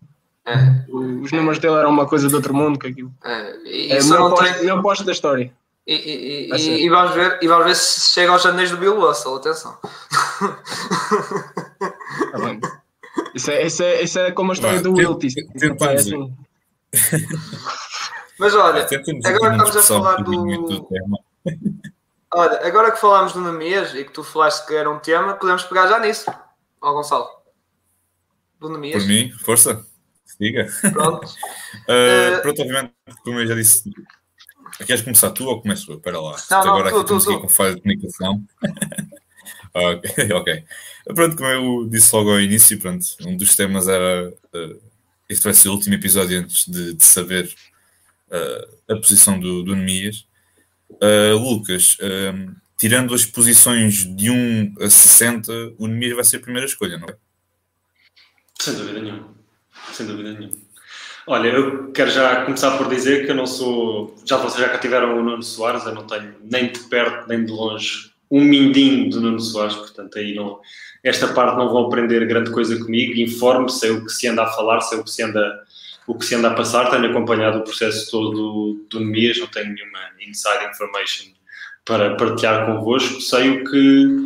é, Os números dele eram uma coisa de outro mundo que aquilo. é. E É o não posto, tem. posto da história. E, e, e, Vai e, vamos ver, e vamos ver se chega aos janeiros do Bill Russell, atenção. Tá bem. Isso é, isso, é, isso é como a história Vá, do tem- Wilt. Isso, tem- isso tem é assim. Mas olha, agora estamos a falar do- olha, agora que falámos do Namias e que tu falaste que era um tema, podemos pegar já nisso. Ó Gonçalo. Do Namias. Por mim, força, diga. Pronto. Uh, (laughs) Uh, pronto, obviamente, como eu já disse, queres começar tu ou começo eu? Espera lá. Não, não, Agora tu, aqui tu, estamos aqui tu. com falha de comunicação. (laughs) ok, (laughs) ok. Pronto, como eu disse logo ao início, pronto, um dos temas era uh, este vai ser o último episódio antes de, de saber uh, a posição do, do Nemias. Uh, Lucas, um, tirando as posições de 1 a 60, o Nemias vai ser a primeira escolha, não é? Sem dúvida nenhuma. Sem dúvida nenhuma. Olha, eu quero já começar por dizer que eu não sou. Já vocês já tiveram o Nuno Soares, eu não tenho nem de perto nem de longe um mindinho do Nuno Soares, portanto aí não. Esta parte não vão aprender grande coisa comigo, informe, sei o que se anda a falar, sei o que se anda, o que se anda a passar, tenho acompanhado o processo todo do Nemias, não tenho nenhuma inside information para partilhar convosco, sei o que,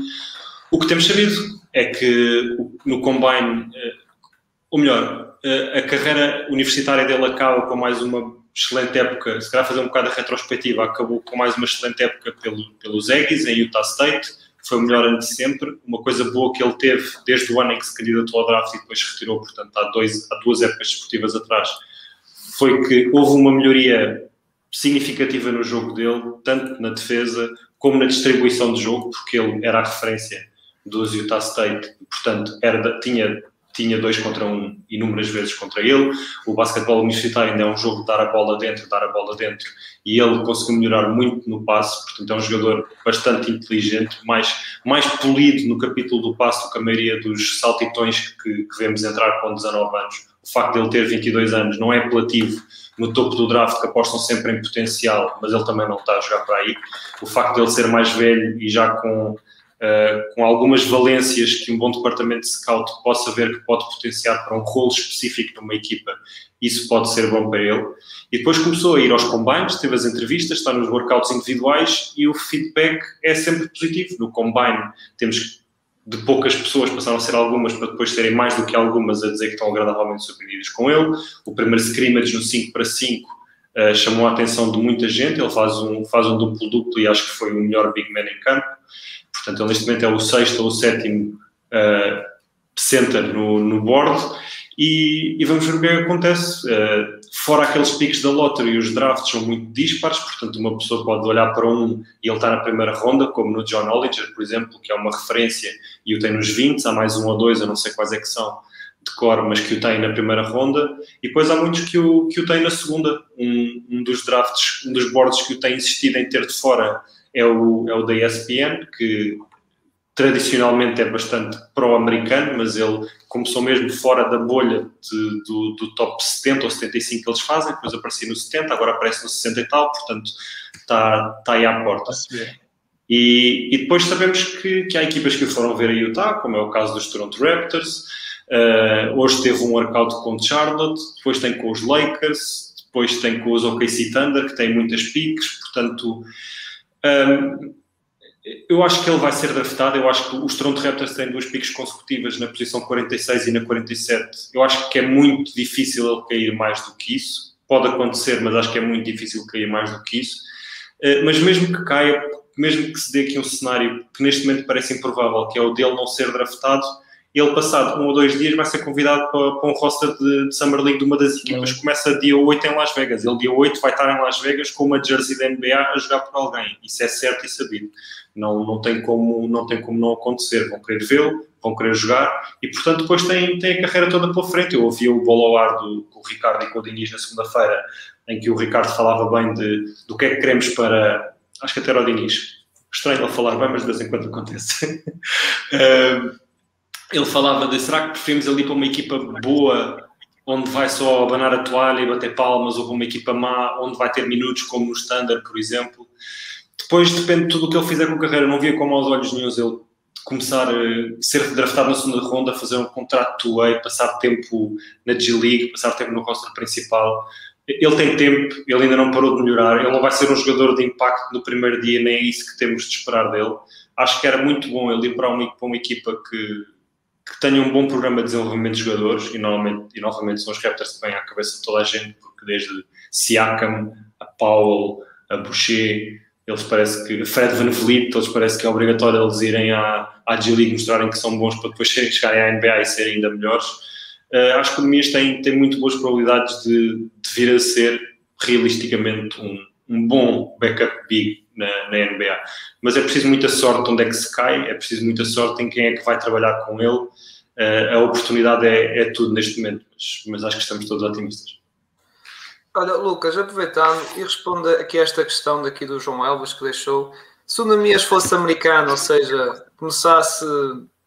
o que temos sabido é que no Combine eh, ou melhor, a carreira universitária dele acaba com mais uma excelente época, se calhar fazer um bocado de retrospectiva, acabou com mais uma excelente época pelo, pelos Aggies em Utah State, foi o melhor ano de sempre, uma coisa boa que ele teve desde o ano em que se candidatou ao draft e depois se retirou, portanto há, dois, há duas épocas desportivas atrás, foi que houve uma melhoria significativa no jogo dele, tanto na defesa como na distribuição de jogo, porque ele era a referência dos Utah State, portanto era tinha tinha dois contra um inúmeras vezes contra ele. O basquetebol universitário ainda é um jogo de dar a bola dentro, dar a bola dentro, e ele conseguiu melhorar muito no passe, portanto é um jogador bastante inteligente, mais, mais polido no capítulo do passe do que a maioria dos saltitões que, que vemos entrar com 19 anos. O facto de ele ter 22 anos não é apelativo no topo do draft, que apostam sempre em potencial, mas ele também não está a jogar para aí. O facto de ele ser mais velho e já com Uh, com algumas valências que um bom departamento de scout possa ver que pode potenciar para um rolo específico numa equipa, isso pode ser bom para ele. E depois começou a ir aos combines, teve as entrevistas, está nos workouts individuais e o feedback é sempre positivo. No combine temos de poucas pessoas, passaram a ser algumas para depois serem mais do que algumas a dizer que estão agradavelmente surpreendidos com ele. O primeiro scrimmage no 5 para 5 uh, chamou a atenção de muita gente, ele faz um, faz um duplo-duplo e acho que foi o melhor big man em campo. Portanto, ele neste momento é o sexto ou o sétimo uh, center no, no board e, e, vamos ver o que, é acontece. Uh, fora aqueles picos da lottery, os drafts são muito dispares, portanto, uma pessoa pode olhar para um e ele está na primeira ronda, como no John Hollinger, por exemplo, que é uma referência e o tem nos 20, há mais um ou dois, eu não sei quais é que são de cor, mas que o tem na primeira ronda, e depois há muitos que o, que o têm na segunda. Um, um dos drafts, um dos boards que o tem insistido em ter de fora é o, é o da ESPN, que tradicionalmente é bastante pró-americano, mas ele começou mesmo fora da bolha de, do, do, top 70 ou 75 que eles fazem, depois aparecia no 70, agora aparece no 60 e tal, portanto está, está aí à porta. E, e depois sabemos que, que há equipas que foram ver a Utah, como é o caso dos Toronto Raptors. Uh, hoje teve um workout com Charlotte, depois tem com os Lakers, depois tem com os OKC Thunder, que tem muitas piques, portanto. Um, eu acho que ele vai ser draftado. Eu acho que os Toronto Raptors têm duas piques consecutivas na posição 46 e na 47. Eu acho que é muito difícil ele cair mais do que isso. Pode acontecer, mas acho que é muito difícil cair mais do que isso. Uh, mas mesmo que caia, mesmo que se dê aqui um cenário que neste momento parece improvável, que é o dele não ser draftado, ele passado um ou dois dias vai ser convidado para, para um roster de, de, Summer League de uma das equipas começa dia 8 em Las Vegas. Ele dia 8 vai estar em Las Vegas com uma jersey da NBA a jogar por alguém. Isso é certo e sabido. Não, não, tem, como, não tem como não acontecer. Vão querer vê-lo, vão querer jogar e, portanto, depois tem, tem a carreira toda pela frente. Eu ouvi o bolo ao ar do, com o Ricardo e com o Diniz na segunda-feira, em que o Ricardo falava bem de, do que é que queremos para. Acho que até era o Diniz estranho ele falar bem, mas de vez em quando acontece. (laughs) ele falava de será que preferimos ali para uma equipa boa, onde vai só abanar a toalha e bater palmas, ou para uma equipa má, onde vai ter minutos, como no Standard, por exemplo. Depois depende de tudo o que ele fizer com a carreira. Não via como aos olhos nenhum ele começar a ser draftado na segunda ronda, fazer um contrato two-way, passar tempo na G-League, passar tempo no roster principal ele tem tempo, ele ainda não parou de melhorar, ele não vai ser um jogador de impacto no primeiro dia, nem é isso que temos de esperar dele. Acho que era muito bom ele ir para uma, para uma equipa que, que tenha um bom programa de desenvolvimento de jogadores, e, e novamente são os Raptors que vêm à cabeça de toda a gente, porque desde Siakam, a Powell, a Boucher, eles parece que, Fred Van Vliet, eles parece que é obrigatório eles irem à, à G-League mostrarem que são bons para depois (laughs) chegarem à NBA e serem ainda melhores. Uh, as economias têm, têm muito boas probabilidades de, de vir a ser realisticamente um, um bom backup big na, na, NBA. Mas é preciso muita sorte onde é que se cai, é preciso muita sorte em quem é que vai trabalhar com ele. Uh, a oportunidade é, é, tudo neste momento, mas, mas, acho que estamos todos otimistas. Olha, Lucas, aproveitando e responda aqui a esta questão daqui do João Elvas que deixou. Se o Namias fosse americano, ou seja, começasse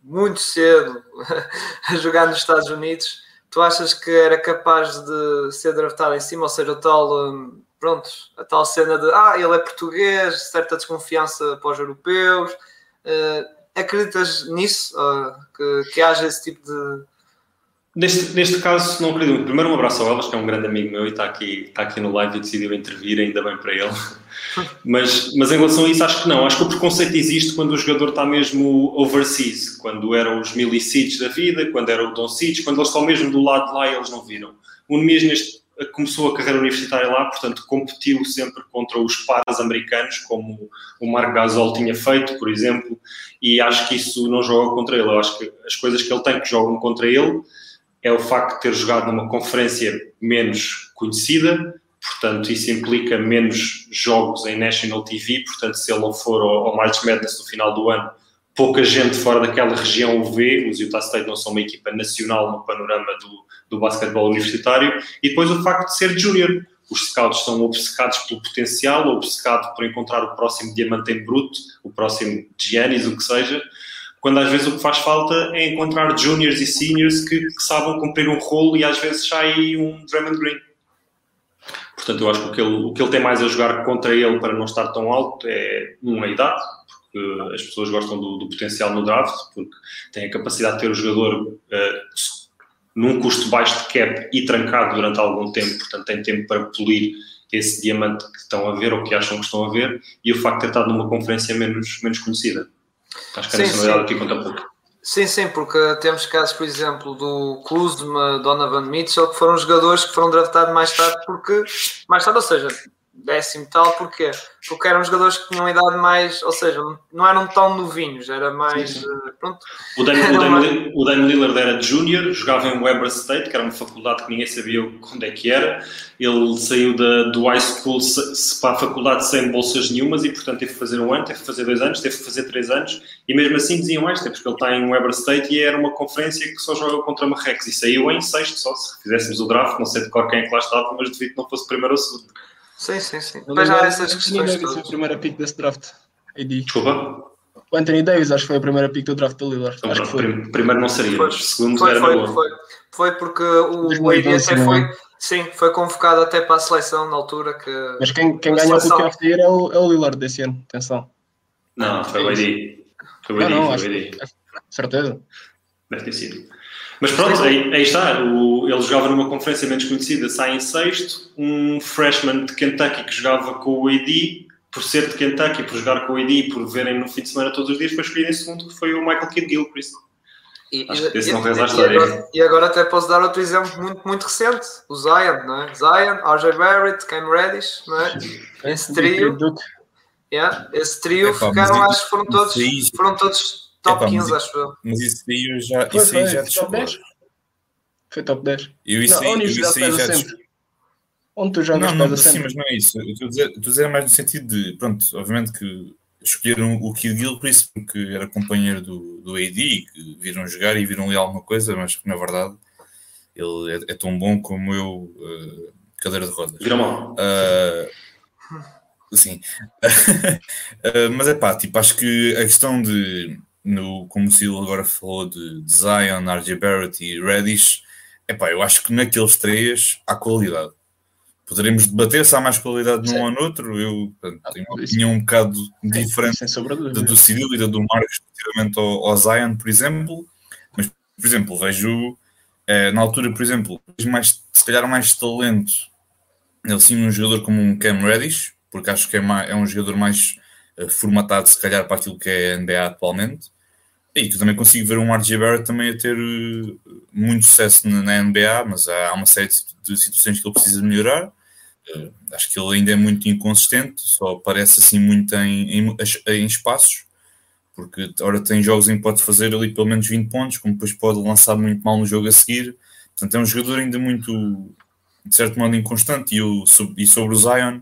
muito cedo (laughs) a jogar nos Estados Unidos, tu achas que era capaz de ser draftado em cima, ou seja, o tal, hum, pronto, a tal cena de ah, ele é português, certa desconfiança para os europeus. Uh, acreditas nisso? Uh, que, que haja esse tipo de, Neste, neste caso, não acredito. Primeiro, um abraço ao Elas, que é um grande amigo meu e está aqui, está aqui no live e decidiu intervir, ainda bem para ele. (laughs) Mas, mas em relação a isso, acho que não. Acho que o preconceito existe quando o jogador está mesmo overseas, quando eram os Milicic da vida, quando era o Don Cic, quando eles estão mesmo do lado de lá e eles não viram. O Nemias neste, começou a carreira universitária lá, portanto, competiu sempre contra os pares americanos, como o Marco Gasol tinha feito, por exemplo, e acho que isso não joga contra ele. Eu acho que as coisas que ele tem que jogam contra ele é o facto de ter jogado numa conferência menos conhecida, portanto, isso implica menos jogos em National TV, portanto, se ele não for ao, ao March Madness no final do ano, pouca gente fora daquela região o vê, os Utah State não são uma equipa nacional no panorama do, do basquetebol universitário, e depois o facto de ser júnior. Os scouts são obcecados pelo potencial, obcecados por encontrar o próximo diamante em bruto, o próximo Giannis, o que seja, quando às vezes o que faz falta é encontrar juniors e seniors que, que sabem cumprir um rolo e às vezes sai um Draymond Green. Portanto, eu acho que o que, ele, o que ele tem mais a jogar contra ele para não estar tão alto é, uma, idade, porque as pessoas gostam do, do, potencial no draft, porque tem a capacidade de ter o jogador uh, num custo baixo de cap e trancado durante algum tempo, portanto tem tempo para polir esse diamante que estão a ver ou que acham que estão a ver, e o facto de ter estado numa conferência menos, menos conhecida. Acho que a nacionalidade aqui conta pouco. Sim, sim, porque temos casos, por exemplo, do Kuzma, Donovan Mitchell, que foram jogadores que foram draftados mais tarde, porque mais tarde, ou seja, décimo tal, porquê? Porque eram jogadores que tinham idade mais, ou seja, não eram tão novinhos, era mais. Sim, sim. Eh, pronto. O Damian, o, Damian, Lillard era junior, jogava em Weber State, que era uma faculdade que ninguém sabia onde é que era. Ele saiu da, do high school para a faculdade sem bolsas nenhumas e, portanto, teve que fazer um ano, teve que fazer dois anos, teve que fazer três anos e mesmo assim diziam mais, porque ele está em Weber State e era uma conferência que só joga contra Marrecos e saiu em sexto só. Se fizéssemos o draft, não sei de qual quem é que lá estava, mas devido que não fosse primeiro ou segundo. Sim, sim, sim. Mas já essas questões. Davis foi a primeira pick desse draft. AD. Desculpa? O Anthony Davis acho que foi a primeira pick do draft do Lillard. Então, acho que foi. Primeiro não seria, foi. mas segundo foi, era foi, boa. Foi, foi porque o, o AD até foi. Sim, foi convocado até para a seleção na altura que. Mas quem, quem ganhou o PFD é o, é o Lillard desse ano, atenção. Não, foi o É AD. Foi o AD, não, foi o AD. certeza. Deve ter sido. Mas pronto, aí, aí está. O, ele jogava numa conferência menos conhecida, sai em sexto. Um freshman de Kentucky que jogava com o AD, por ser de Kentucky, por jogar com o AD e por verem no fim de semana todos os dias, foi escolhido em segundo, que foi o Michael Kidd Gilchrist. E, Acho que esse e- não fez a e agora, e agora até posso dar outro exemplo muito, muito recente, o Zion, não é? Zion, RJ Barrett, Cam Reddish, não é? Esse trio, yeah, esse trio Epá, ficaram, mas acho que foram todos, foram todos top Epá, mas 15, acho eu. Mas isso aí eu já, Foi, isso aí foi, já top discordo. 10. Foi top 10. Eu isso Não, aí, eu isso aí já sempre. Onde tu jogas Não, não, sim, mas não é isso. Eu estou a dizer, estou a dizer mais no sentido de, pronto, obviamente que escolheram o Kid Gilchrist porque era companheiro do, do AD, que viram jogar e viram ali alguma coisa, mas que na verdade ele é, é tão bom como eu, eh, cadeira de rodas. Vira mal. Uh, sim. Uh, (laughs) mas é pá, tipo, acho que a questão de, no, como o Sil agora falou, de, de Zion, RJ Barrett e Reddish, é pá, eu acho que naqueles três há qualidade. Poderemos debater se há mais qualidade num ou no outro. Eu portanto, tenho uma opinião um bocado diferente de da do Cyril e da do Marcos relativamente ao, ao Zion, por exemplo. Mas, por exemplo, vejo eh, na altura, por exemplo, mais, se calhar mais talento ele sim num jogador como um Cam Reddish, porque acho que é, ma- é um jogador mais eh, formatado, se calhar, para aquilo que é a NBA atualmente. E que também consigo ver um RJ Barrett também a ter eh, muito sucesso na, NBA, mas há, uma série de situações que ele precisa melhorar. Eh, acho que ele ainda é muito inconsistente, só aparece assim muito em, em, em espaços, porque ora tem jogos em que pode fazer ali pelo menos 20 pontos, como depois pode lançar muito mal no jogo a seguir. Portanto, é um jogador ainda muito, de certo modo, inconstante. E, e sobre o Zion,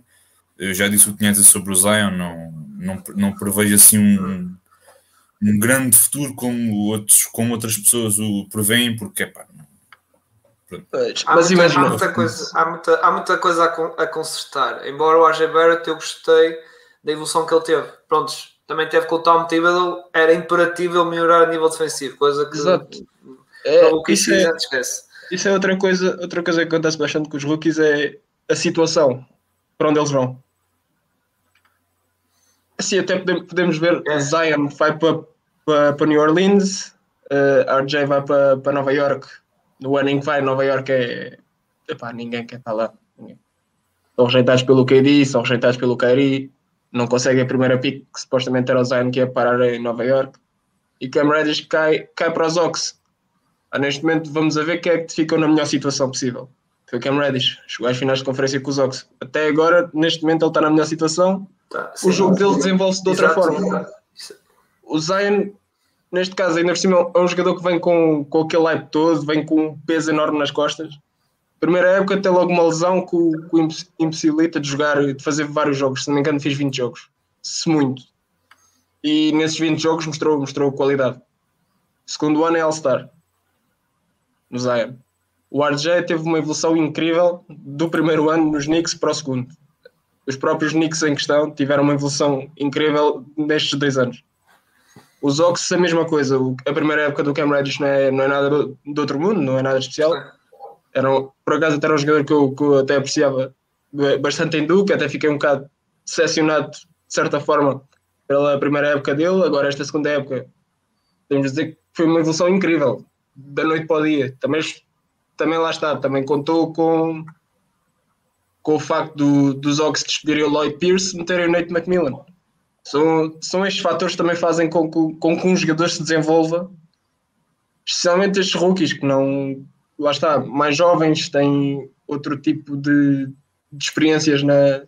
eu já disse o que tinha a dizer sobre o Zion, não, não, não prevejo assim um, um grande futuro como, outros, como outras pessoas o preveem, porque é pá, Mas, Há, mas muita, há, imagina, muita coisa, há, muita, há muita coisa a, con- a consertar. Embora o RJ Barrett eu gostei da evolução que ele teve. Prontos, também teve com o Tom Thibodeau, era imperativo ele melhorar a nível defensivo, coisa que Exato. é, o que isso, é, esquece. isso é outra coisa, outra coisa que acontece bastante com os rookies é a situação para onde eles vão. Assim, até podemos, ver É. Zion vai para, para, para New Orleans, eh, RJ vai para, para Nova York. No ano em que vai, Nova York é. Epá, ninguém quer estar lá. Ninguém. São rejeitados pelo KD, são rejeitados pelo Kyrie, não conseguem a primeira pick que supostamente era o Zion que ia parar em Nova York. E Cam Reddish cai, cai para os Ox. Ah, neste momento vamos a ver quem é que ficou na melhor situação possível. Foi o Cam Reddish, chegou às finais de conferência com os Ox. Até agora, neste momento, ele está na melhor situação. Tá, O sim. jogo dele desenvolve-se de outra Exato. forma. O Zion, neste caso, ainda por cima, é um jogador que vem com, com aquele hype todo, vem com um peso enorme nas costas. Primeira época tem logo uma lesão que o, que o imposs- impossibilita de jogar, de fazer vários jogos. Se não me engano, fiz 20 jogos. Se muito. E nesses 20 jogos mostrou, mostrou qualidade. Segundo ano é All-Star. No Zion. O RJ teve uma evolução incrível do primeiro ano nos Knicks para o segundo. Os próprios Knicks em questão tiveram uma evolução incrível nestes dois anos. Os Ox, a mesma coisa. A primeira época do Cam Reddish não é, não é nada do, outro mundo, não é nada de especial. Era, um- por acaso, até era um jogador que eu, que eu até apreciava bastante em Duke, até fiquei um bocado decepcionado, de certa forma, pela primeira época dele. Agora, esta segunda época, podemos dizer que foi uma evolução incrível, da noite para o dia. Também, também lá está, também contou com, com o facto do, dos Ox despedirem o Lloyd Pierce meterem o Nate McMillan. São, são estes fatores que também fazem com que, com que um jogador se desenvolva, especialmente estes rookies que não, lá está, mais jovens, têm outro tipo de, de experiências na,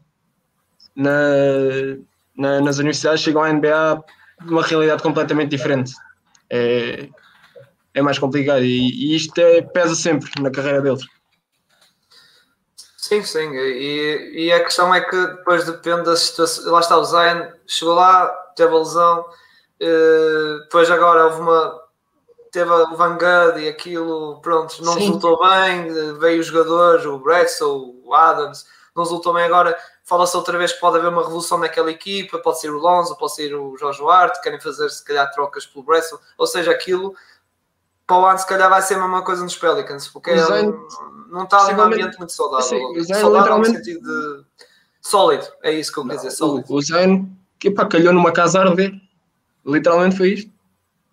na, na- nas universidades, chegam à NBA de uma realidade completamente diferente. É, é mais complicado e, e isto é, pesa sempre na carreira deles. Sim, sim. E, e a questão é que depois depende da situação. Lá está, o Zion chegou lá, teve a lesão, eh, depois agora houve uma. Teve o Vanguard e aquilo, pronto, não Sim. resultou bem. eh, Veio os jogadores, o Bledsoe, o Adams, não resultou bem agora. Fala-se outra vez que pode haver uma revolução naquela equipa, pode ser o Lonzo, pode ser o Jorge Duarte, querem fazer se calhar trocas pelo Bledsoe, ou seja, aquilo para o ano se calhar vai ser a mesma coisa nos Pelicans, porque é não está ali ambiente muito saudável. Sim, saudável no literalmente- sentido de sólido, é isso que eu quero dizer, sólido. O, o que epá, calhou numa casa a arder. Literalmente foi isto.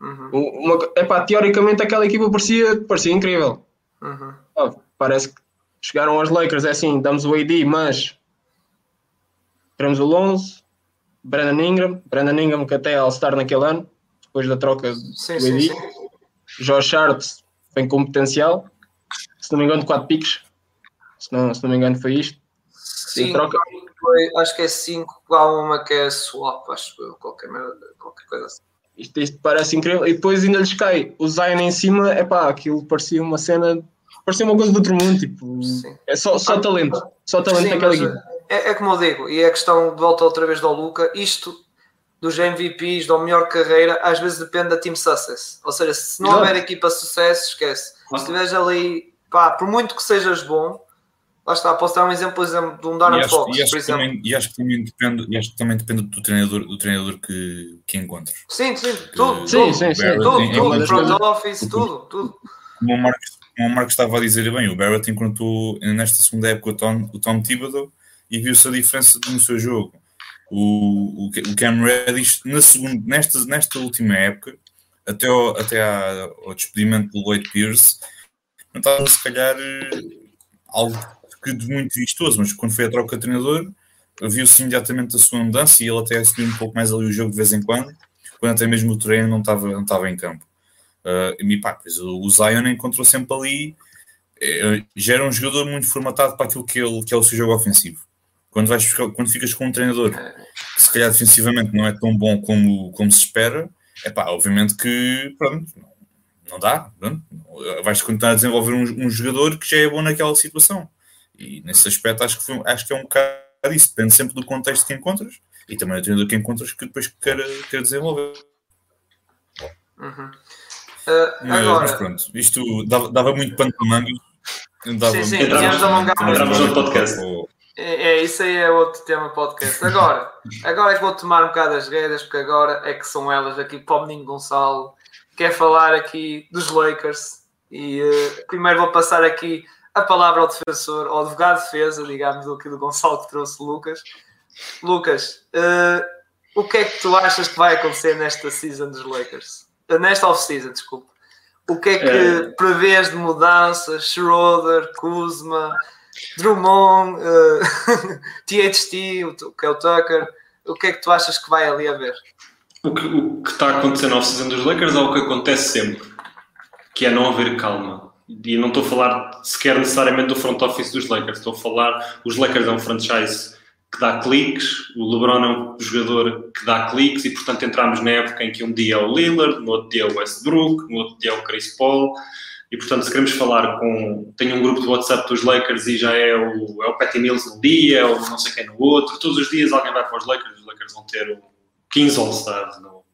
Uhum, Uma, epá, teoricamente aquela equipa parecia, parecia incrível. uhum. Ah, parece que chegaram aos Lakers, é assim, damos o AD, mas queremos o Lonzo, Brandon Ingram, Brandon Ingram que até é All-Star naquele ano, depois da troca do Sim, AD. sim, sim. Josh Hart vem com potencial, se não me engano, 4 piques. Se não, se não me engano, foi isto. Sim, troca- foi- acho que é 5, há uma que é swap, acho eu, qualquer, merda, qualquer coisa assim. Isto, isto parece incrível. E depois ainda lhes cai o Zion em cima, é pá, aquilo parecia uma cena, parecia uma coisa do outro mundo. Tipo, Sim. é só, só talento, só talento Sim, daquela é, é como eu digo, e é a questão de volta outra vez do Luca, isto dos MVPs, da melhor carreira, às vezes depende da team success. Ou seja, se não Exato. houver equipa sucesso, esquece. Se estiveres ali, pá, por muito que sejas bom, lá está, posso dar um exemplo, exemplo, de um Darren Fox, por que exemplo. também, e acho que também depende, e acho que também depende do treinador, do treinador que, que encontres. Sim, sim, tudo, Sim, tudo, sim, sim. Barrett tudo, em- tudo, várias front office, tudo, tudo. Como o Marcos, como o Marcos estava a dizer bem, o Barrett encontrou nesta segunda época o Tom, o Tom Thibodeau e viu-se a diferença no seu jogo. O, o, o Cam Reddish, na segunda, nesta, nesta última época, até ao, até à- ao despedimento do Lloyd Pierce, não estava se calhar eh, algo de muito vistoso, mas quando foi a troca de treinador, viu-se imediatamente a sua mudança e ele até assumiu um pouco mais ali o jogo de vez em quando, quando até mesmo o treino não estava, não estava em campo. Uh, e pá, pois o, Zion encontrou sempre ali, eh, já era um jogador muito formatado para aquilo que, ele, que é o seu jogo ofensivo. Quando, vais, quando ficas com um treinador que se calhar defensivamente não é tão bom como, como se espera, é pá, obviamente que pronto, não, não dá. Pronto, vais continuar a desenvolver um, um jogador que já é bom naquela situação. E nesse aspecto acho que, foi- acho que é um bocado isso, depende sempre do contexto que encontras e também do treinador que encontras que depois quer, quer desenvolver. Uhum. Uh, Mas, mas agora, pronto, isto dava, dava muito pano para manga. Dava Sim, sim. Entramos no podcast. É, é, isso aí é outro tema podcast. Agora, agora é que vou tomar um bocado as rédeas, porque agora é que são elas aqui para o menino Gonçalo. Quer falar aqui dos Lakers. E eh, primeiro vou passar aqui a palavra ao defensor, ao advogado de defesa, digamos, aqui do Gonçalo que trouxe Lucas. Lucas, eh, o que é que tu achas que vai acontecer nesta season dos Lakers? Eh, Nesta off-season, desculpa. O que é que prevês de mudanças? Schroeder, Kuzma, Drummond, (laughs) THT, que é o Tucker. O que é que tu achas que vai ali haver? O que, o que está acontecendo na dos Lakers é o que acontece sempre, que é não haver calma. E não estou a falar sequer necessariamente do front office dos Lakers, estou a falar, os Lakers é um franchise que dá cliques, o LeBron é um jogador que dá cliques e portanto entramos na época em que um dia é o Lillard, no outro dia é o Westbrook, no outro dia é o Chris Paul e portanto se queremos falar com, tenho um grupo de WhatsApp dos Lakers e já é o, é o Patty Mills num dia, é o não sei quem no outro, todos os dias alguém vai para os Lakers, os Lakers vão ter o 15 All-Stars no-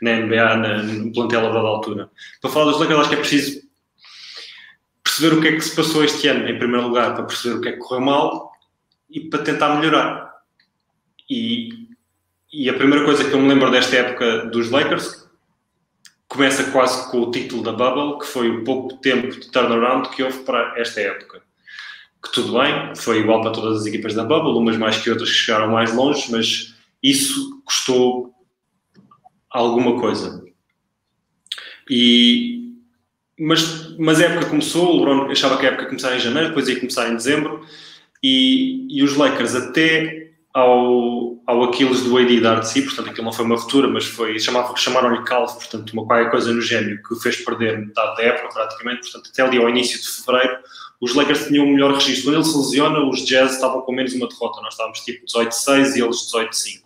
na NBA, na, no plantel a dada altura. Para falar dos Lakers, acho que é preciso perceber o que é que se passou este ano, em primeiro lugar, para perceber o que é que correu mal e para tentar melhorar. E, e a primeira coisa que eu me lembro desta época dos Lakers começa quase com o título da Bubble, que foi o pouco tempo de turnaround que houve para esta época. Que tudo bem, foi igual para todas as equipas da Bubble, umas mais que outras que chegaram mais longe, mas isso custou alguma coisa. E, mas, mas a época começou, o LeBron achava que a época ia começar em janeiro, depois ia começar em dezembro, e, e os Lakers até ao, ao Aquiles do AD dar de si, portanto aquilo não foi uma ruptura, mas foi, chamaram-lhe calvo, portanto uma qualquer coisa no gênio que o fez perder metade da época praticamente, portanto até ali ao início de fevereiro os Lakers tinham o melhor registro. Quando ele se lesiona, os Jazz estavam com menos uma derrota, nós estávamos tipo 18-6 e eles 18-5.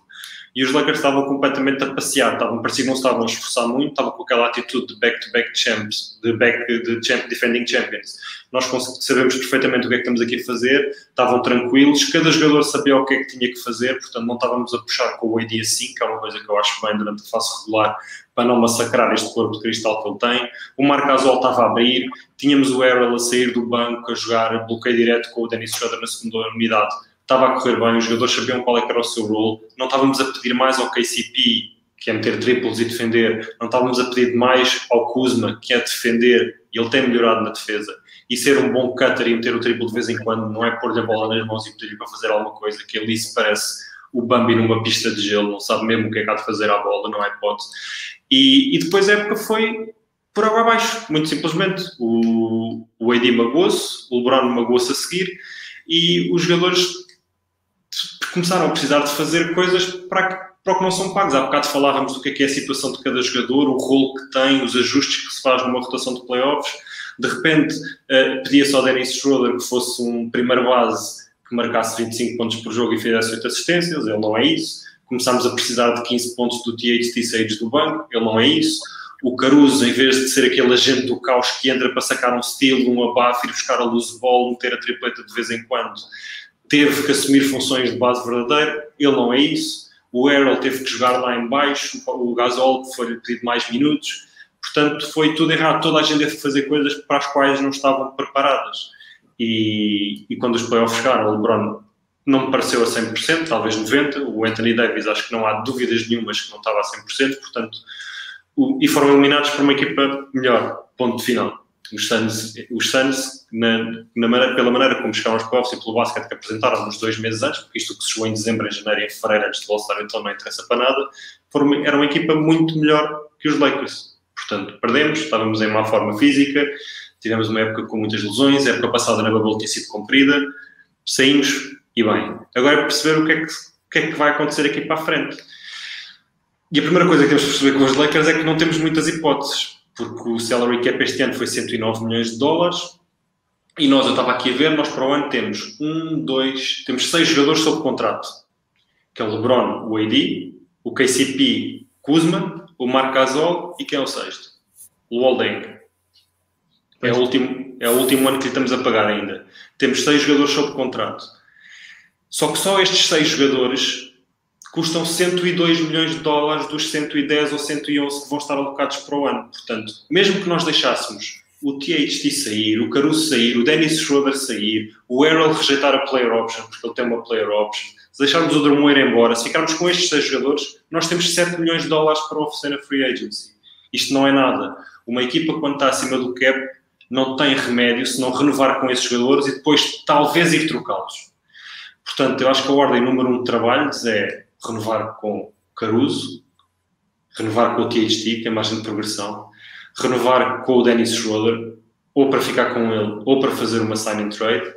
E os Lakers estavam completamente a passear, estavam, parecia que não estavam a esforçar muito, estavam com aquela atitude de back-to-back champs, de back de champ, defending champions. Nós sabemos perfeitamente o que é que estamos aqui a fazer, estavam tranquilos, cada jogador sabia o que é que tinha que fazer, portanto não estávamos a puxar com o AD assim, que é uma coisa que eu acho bem durante a fase regular, para não massacrar este corpo de cristal que ele tem. O Marc Gasol estava a abrir, tínhamos o Errol a sair do banco, a jogar bloqueio direto com o Dennis Schroeder na segunda unidade, estava a correr bem, os jogadores sabiam qual é era o seu role, não estávamos a pedir mais ao KCP, que é meter triplos e defender, não estávamos a pedir mais ao Kuzma, que é defender, e ele tem melhorado na defesa, e ser um bom cutter e meter o triplo de vez em quando, não é pôr-lhe a bola nas mãos e pedir-lhe para fazer alguma coisa, que ali se parece o Bambi numa pista de gelo, não sabe mesmo o que é que há de fazer à bola, não há hipótese. E, e depois a época foi por água abaixo, muito simplesmente. O, o AD magoou-se, o LeBron magoou-se a seguir e os jogadores começaram a precisar de fazer coisas para, para o que não são pagos. Há bocado falávamos do que é, que é a situação de cada jogador, o rolo que tem, os ajustes que se faz numa rotação de playoffs. De repente, uh, pedia-se ao Dennis Schroeder que fosse um primeiro base que marcasse 25 pontos por jogo e fizesse 8 assistências. Ele não é isso. Começámos a precisar de 15 pontos do THT Sage do banco. Ele não é isso o Caruso, em vez de ser aquele agente do caos que entra para sacar um estilo, um abafo, ir buscar a luz de bola, meter a tripleta de vez em quando, teve que assumir funções de base verdadeira. Ele não é isso. O Errol teve que jogar lá em baixo, o Gasol foi-lhe pedido mais minutos. Portanto, foi tudo errado. Toda a gente teve que fazer coisas para as quais não estavam preparadas. E, e quando os playoffs chegaram, o LeBron não me pareceu a 100%, talvez 90%. O Anthony Davis, acho que não há dúvidas nenhumas que não estava a 100%. Portanto, o, e foram eliminados por uma equipa melhor. Ponto final os Suns, os Suns na, na maneira, pela maneira como chegaram aos playoffs e pelo basquete que apresentaram nos dois meses antes, porque isto que se chegou em dezembro, em janeiro e em fevereiro antes do All-Star, então não interessa para nada, foram, era uma equipa muito melhor que os Lakers. Portanto, perdemos, estávamos em má forma física, tivemos uma época com muitas lesões, a época passada na bubble tinha sido cumprida, saímos e bem. Agora é perceber o que é que, o que, é que vai acontecer aqui para a frente. E a primeira coisa que temos de perceber com os Lakers é que não temos muitas hipóteses porque o salary cap este ano foi 109 milhões de dólares e nós, eu estava aqui a ver, nós para o ano temos um, dois, temos seis jogadores sob contrato, que é o LeBron, o AD, o KCP, Kuzma, o Marc Gasol e quem é o sexto? O Waldeng. É o, último, é o último ano que lhe estamos a pagar ainda. Temos seis jogadores sob contrato. Só que só estes seis jogadores custam 102 milhões de dólares dos 110 ou 111 que vão estar alocados para o ano. Portanto, mesmo que nós deixássemos o THT sair, o Caruso sair, o Dennis Schroeder sair, o Errol rejeitar a player option, porque ele tem uma player option, se deixarmos o Drummond ir embora, se ficarmos com estes seis jogadores, nós temos 7 milhões de dólares para oferecer a free agency. Isto não é nada. Uma equipa, quando está acima do cap, não tem remédio se não renovar com esses jogadores e depois talvez ir trocá-los. Portanto, eu acho que a ordem número um de trabalhos é renovar com Caruso, renovar com o THT, é margem de progressão, renovar com o Dennis Schroeder, ou para ficar com ele, ou para fazer uma sign and trade,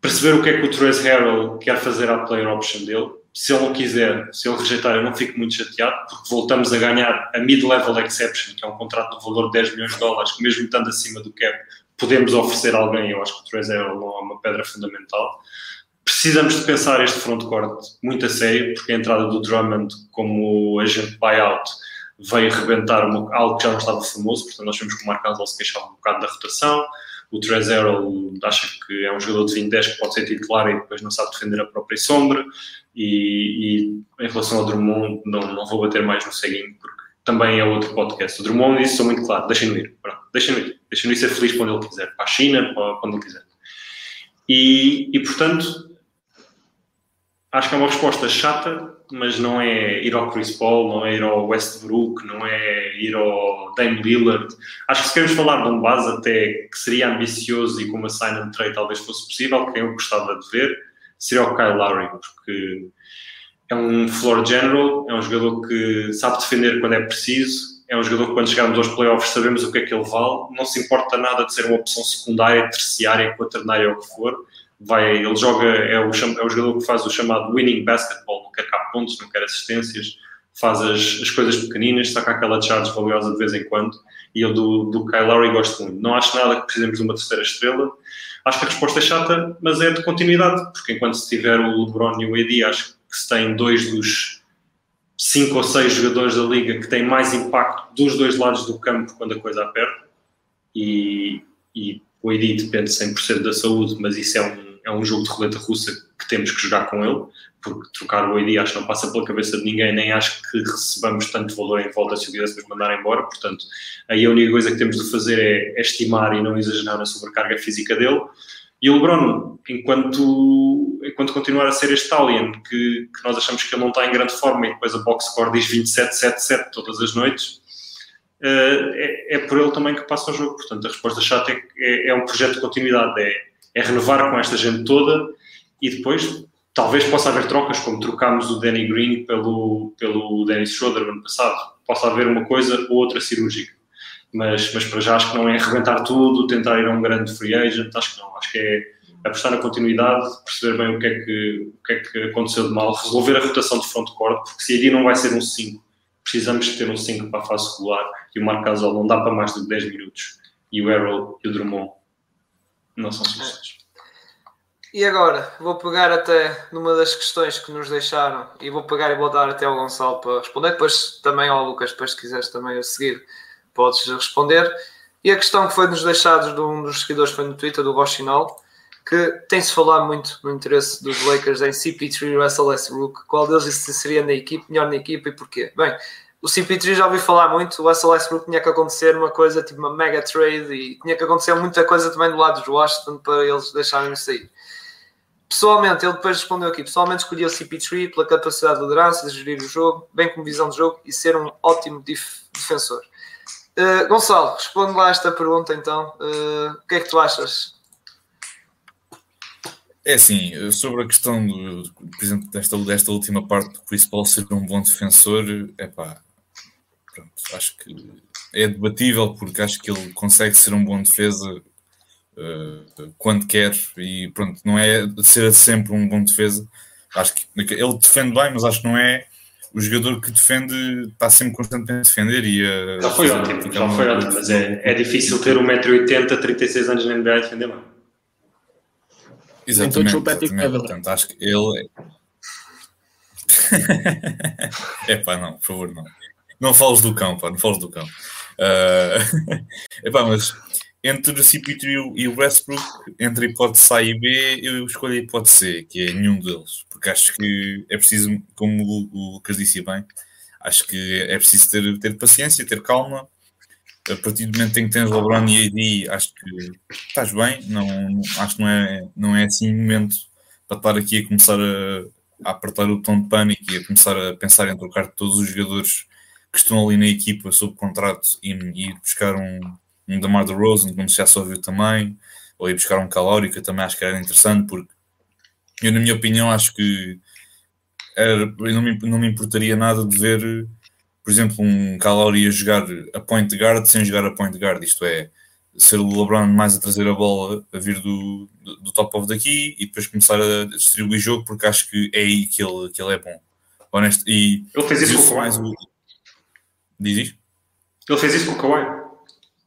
perceber o que é que o Trace Harrell quer fazer à player option dele. Se ele não quiser, se ele rejeitar, eu não fico muito chateado, porque voltamos a ganhar a mid-level exception, que é um contrato de valor de 10 milhões de dólares, que mesmo estando acima do cap, podemos oferecer a alguém. Eu acho que o Trace Harrell é uma pedra fundamental precisamos de pensar este frontcourt muito a sério, porque a entrada do Drummond como agente buyout veio rebentar uma, algo que já não estava famoso, portanto nós vemos que o Mark Gasol se queixava um bocado da rotação, o Trezero acha que é um jogador de 20-10 que pode ser titular e depois não sabe defender a própria sombra, e, e em relação ao Drummond não, não vou bater mais no ceguinho, porque também é outro podcast. O Drummond disse, sou muito claro, deixem-no ir, deixem-no ir, deixem-no ir ser feliz quando ele quiser, para a China, para, quando ele quiser. E, e portanto, acho que é uma resposta chata, mas não é ir ao Chris Paul, não é ir ao Westbrook, não é ir ao Dame Lillard. Acho que se queremos falar de um base até que seria ambicioso e com uma sign and trade talvez fosse possível, quem eu gostava de ver, seria o Kyle Lowry, porque é um floor general, é um jogador que sabe defender quando é preciso, é um jogador que quando chegarmos aos playoffs sabemos o que é que ele vale, não se importa nada de ser uma opção secundária, terciária, quaternária ou o que for, vai, ele joga, é o, é o jogador que faz o chamado winning basketball, não quer cá pontos, não quer assistências, faz as, as coisas pequeninas, saca aquela charge valiosa de vez em quando, e eu do, do Kyle Lowry gosto muito. Não acho nada que precisemos de uma terceira estrela, acho que a resposta é chata, mas é de continuidade, porque enquanto se tiver o LeBron e o AD, acho que se tem dois dos cinco ou seis jogadores da liga que têm mais impacto dos dois lados do campo quando a coisa aperta, e, e o AD depende 100% da saúde, mas isso é um é um jogo de roleta russa que temos que jogar com ele, porque trocar o ID acho que não passa pela cabeça de ninguém, nem acho que recebamos tanto valor em volta se o quiséssemos mandar embora, portanto, aí a única coisa que temos de fazer é, é estimar e não exagerar na sobrecarga física dele. E o LeBron, enquanto, enquanto continuar a ser este alien, que, que nós achamos que ele não está em grande forma e depois a box score diz 27-7-7 todas as noites, uh, é, é, por ele também que passa o jogo. Portanto, a resposta chata é, é, é um projeto de continuidade, é, é renovar com esta gente toda e depois talvez possa haver trocas, como trocámos o Danny Green pelo, pelo Dennis Schroeder no ano passado. Possa haver uma coisa ou outra cirúrgica. Mas, mas para já acho que não é arrebentar tudo, tentar ir a um grande free agent, acho que não. Acho que é apostar na continuidade, perceber bem o que é que, o que, é que aconteceu de mal, resolver a rotação de front-court, porque se aí não vai ser um 5, precisamos ter um 5 para a fase regular e o Marc Gasol não dá para mais de 10 minutos e o Errol e o Drummond não são suficientes. E agora, vou pegar até numa das questões que nos deixaram e vou pegar e vou dar até ao Gonçalo para responder, depois também ao Lucas, depois se quiseres também a seguir podes responder. E a questão que foi nos deixados de um dos seguidores foi no Twitter, do Rochinol, que tem-se falado muito no interesse dos Lakers em CP3 e Russell Westbrook. Qual deles seria na equipe, melhor na equipe e porquê? Bem, o CP3 já ouvi falar muito, o Russell Westbrook tinha que acontecer uma coisa tipo uma mega trade e tinha que acontecer muita coisa também do lado dos Washington para eles deixarem sair. Pessoalmente, ele depois respondeu aqui, pessoalmente escolhi o CP3 pela capacidade de liderança, de gerir o jogo, bem como visão de jogo e ser um ótimo defensor. Uh, Gonçalo, responde lá esta pergunta então. Uh, o que é que tu achas? É assim, sobre a questão do, por exemplo, desta, desta última parte do Chris Paul ser um bom defensor, é pá, pronto, acho que é debatível porque acho que ele consegue ser um bom defesa uh, quando quer e pronto, não é ser sempre um bom defesa. Acho que ele defende bem, mas acho que não é o jogador que defende está sempre constantemente a defender e a, já foi ótimo, já foi ótimo, mas é, é difícil ter 1,80m, 36 anos na NBA a defender bem. Exatamente, exatamente. portanto acho que ele é (laughs) pá, não, por favor, não. Não fales do cão, pá, não fales do cão. Uh... (laughs) Epá, mas entre o CP3 e o Westbrook, entre a hipótese A e B, eu escolho a hipótese C, que é nenhum deles, porque acho que é preciso, como o Lucas disse bem, acho que é preciso ter, ter paciência, ter calma. A partir do momento em que tens LeBron e AD, acho que estás bem, não, acho que não é, não é assim momento para estar aqui a começar a, a apertar o botão de pânico e a começar a pensar em trocar todos os jogadores que estão ali na equipa sob contrato e, e buscar um, um Damar DeRozan, como já se ouviu também, ou ir buscar um Calório, que eu também acho que era interessante, porque eu, na minha opinião, acho que era, não, me, não me importaria nada de ver, por exemplo, um Calório a jogar a point guard sem jogar a point guard, isto é, ser o LeBron mais a trazer a bola, a vir do, do, do top of daqui e depois começar a distribuir jogo, porque acho que é aí que ele, que ele é bom. Honesto, e ele fez isso com o. Diz isso? Ele fez isso com o Kawhi.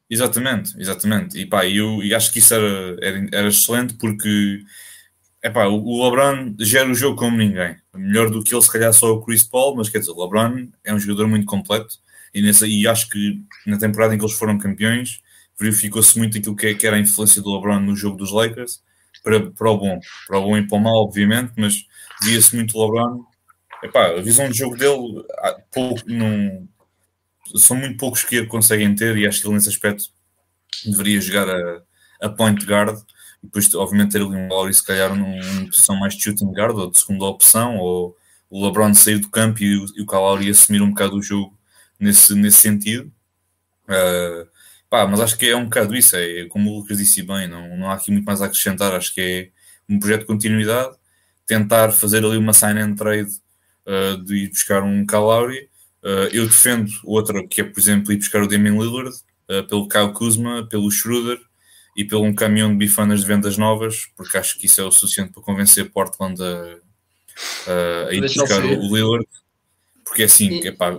Exatamente, exatamente. E pá, eu, eu acho que isso era, era, era excelente porque epá, o LeBron gera o jogo como ninguém. Melhor do que ele, se calhar, só o Chris Paul, mas quer dizer, o LeBron é um jogador muito completo e, nessa, e acho que na temporada em que eles foram campeões verificou-se muito aquilo que, é, que era a influência do LeBron no jogo dos Lakers para, para o bom, para o bom e para o mal, obviamente, mas via-se muito o LeBron. Epá, a visão de jogo dele pouco, não, são muito poucos que conseguem ter e acho que ele nesse aspecto deveria jogar a, a point guard e depois obviamente ter ali um Lowry se calhar numa posição mais de shooting guard ou de segunda opção ou o LeBron sair do campo e o, e o assumir um bocado o jogo nesse, nesse sentido. Uh, pá, mas acho que é um bocado isso é como o Lucas disse bem, não, não há aqui muito mais a acrescentar, acho que é um projeto de continuidade tentar fazer ali uma sign and trade uh, de ir buscar um Calauri Uh, eu defendo outra, que é, por exemplo, ir buscar o Damian Lillard, uh, pelo Kyle Kuzma, pelo Schroeder e pelo um caminhão de bifanas de vendas novas, porque acho que isso é o suficiente para convencer Portland a, a ir buscar o, Lillard. Porque é assim, e, epá,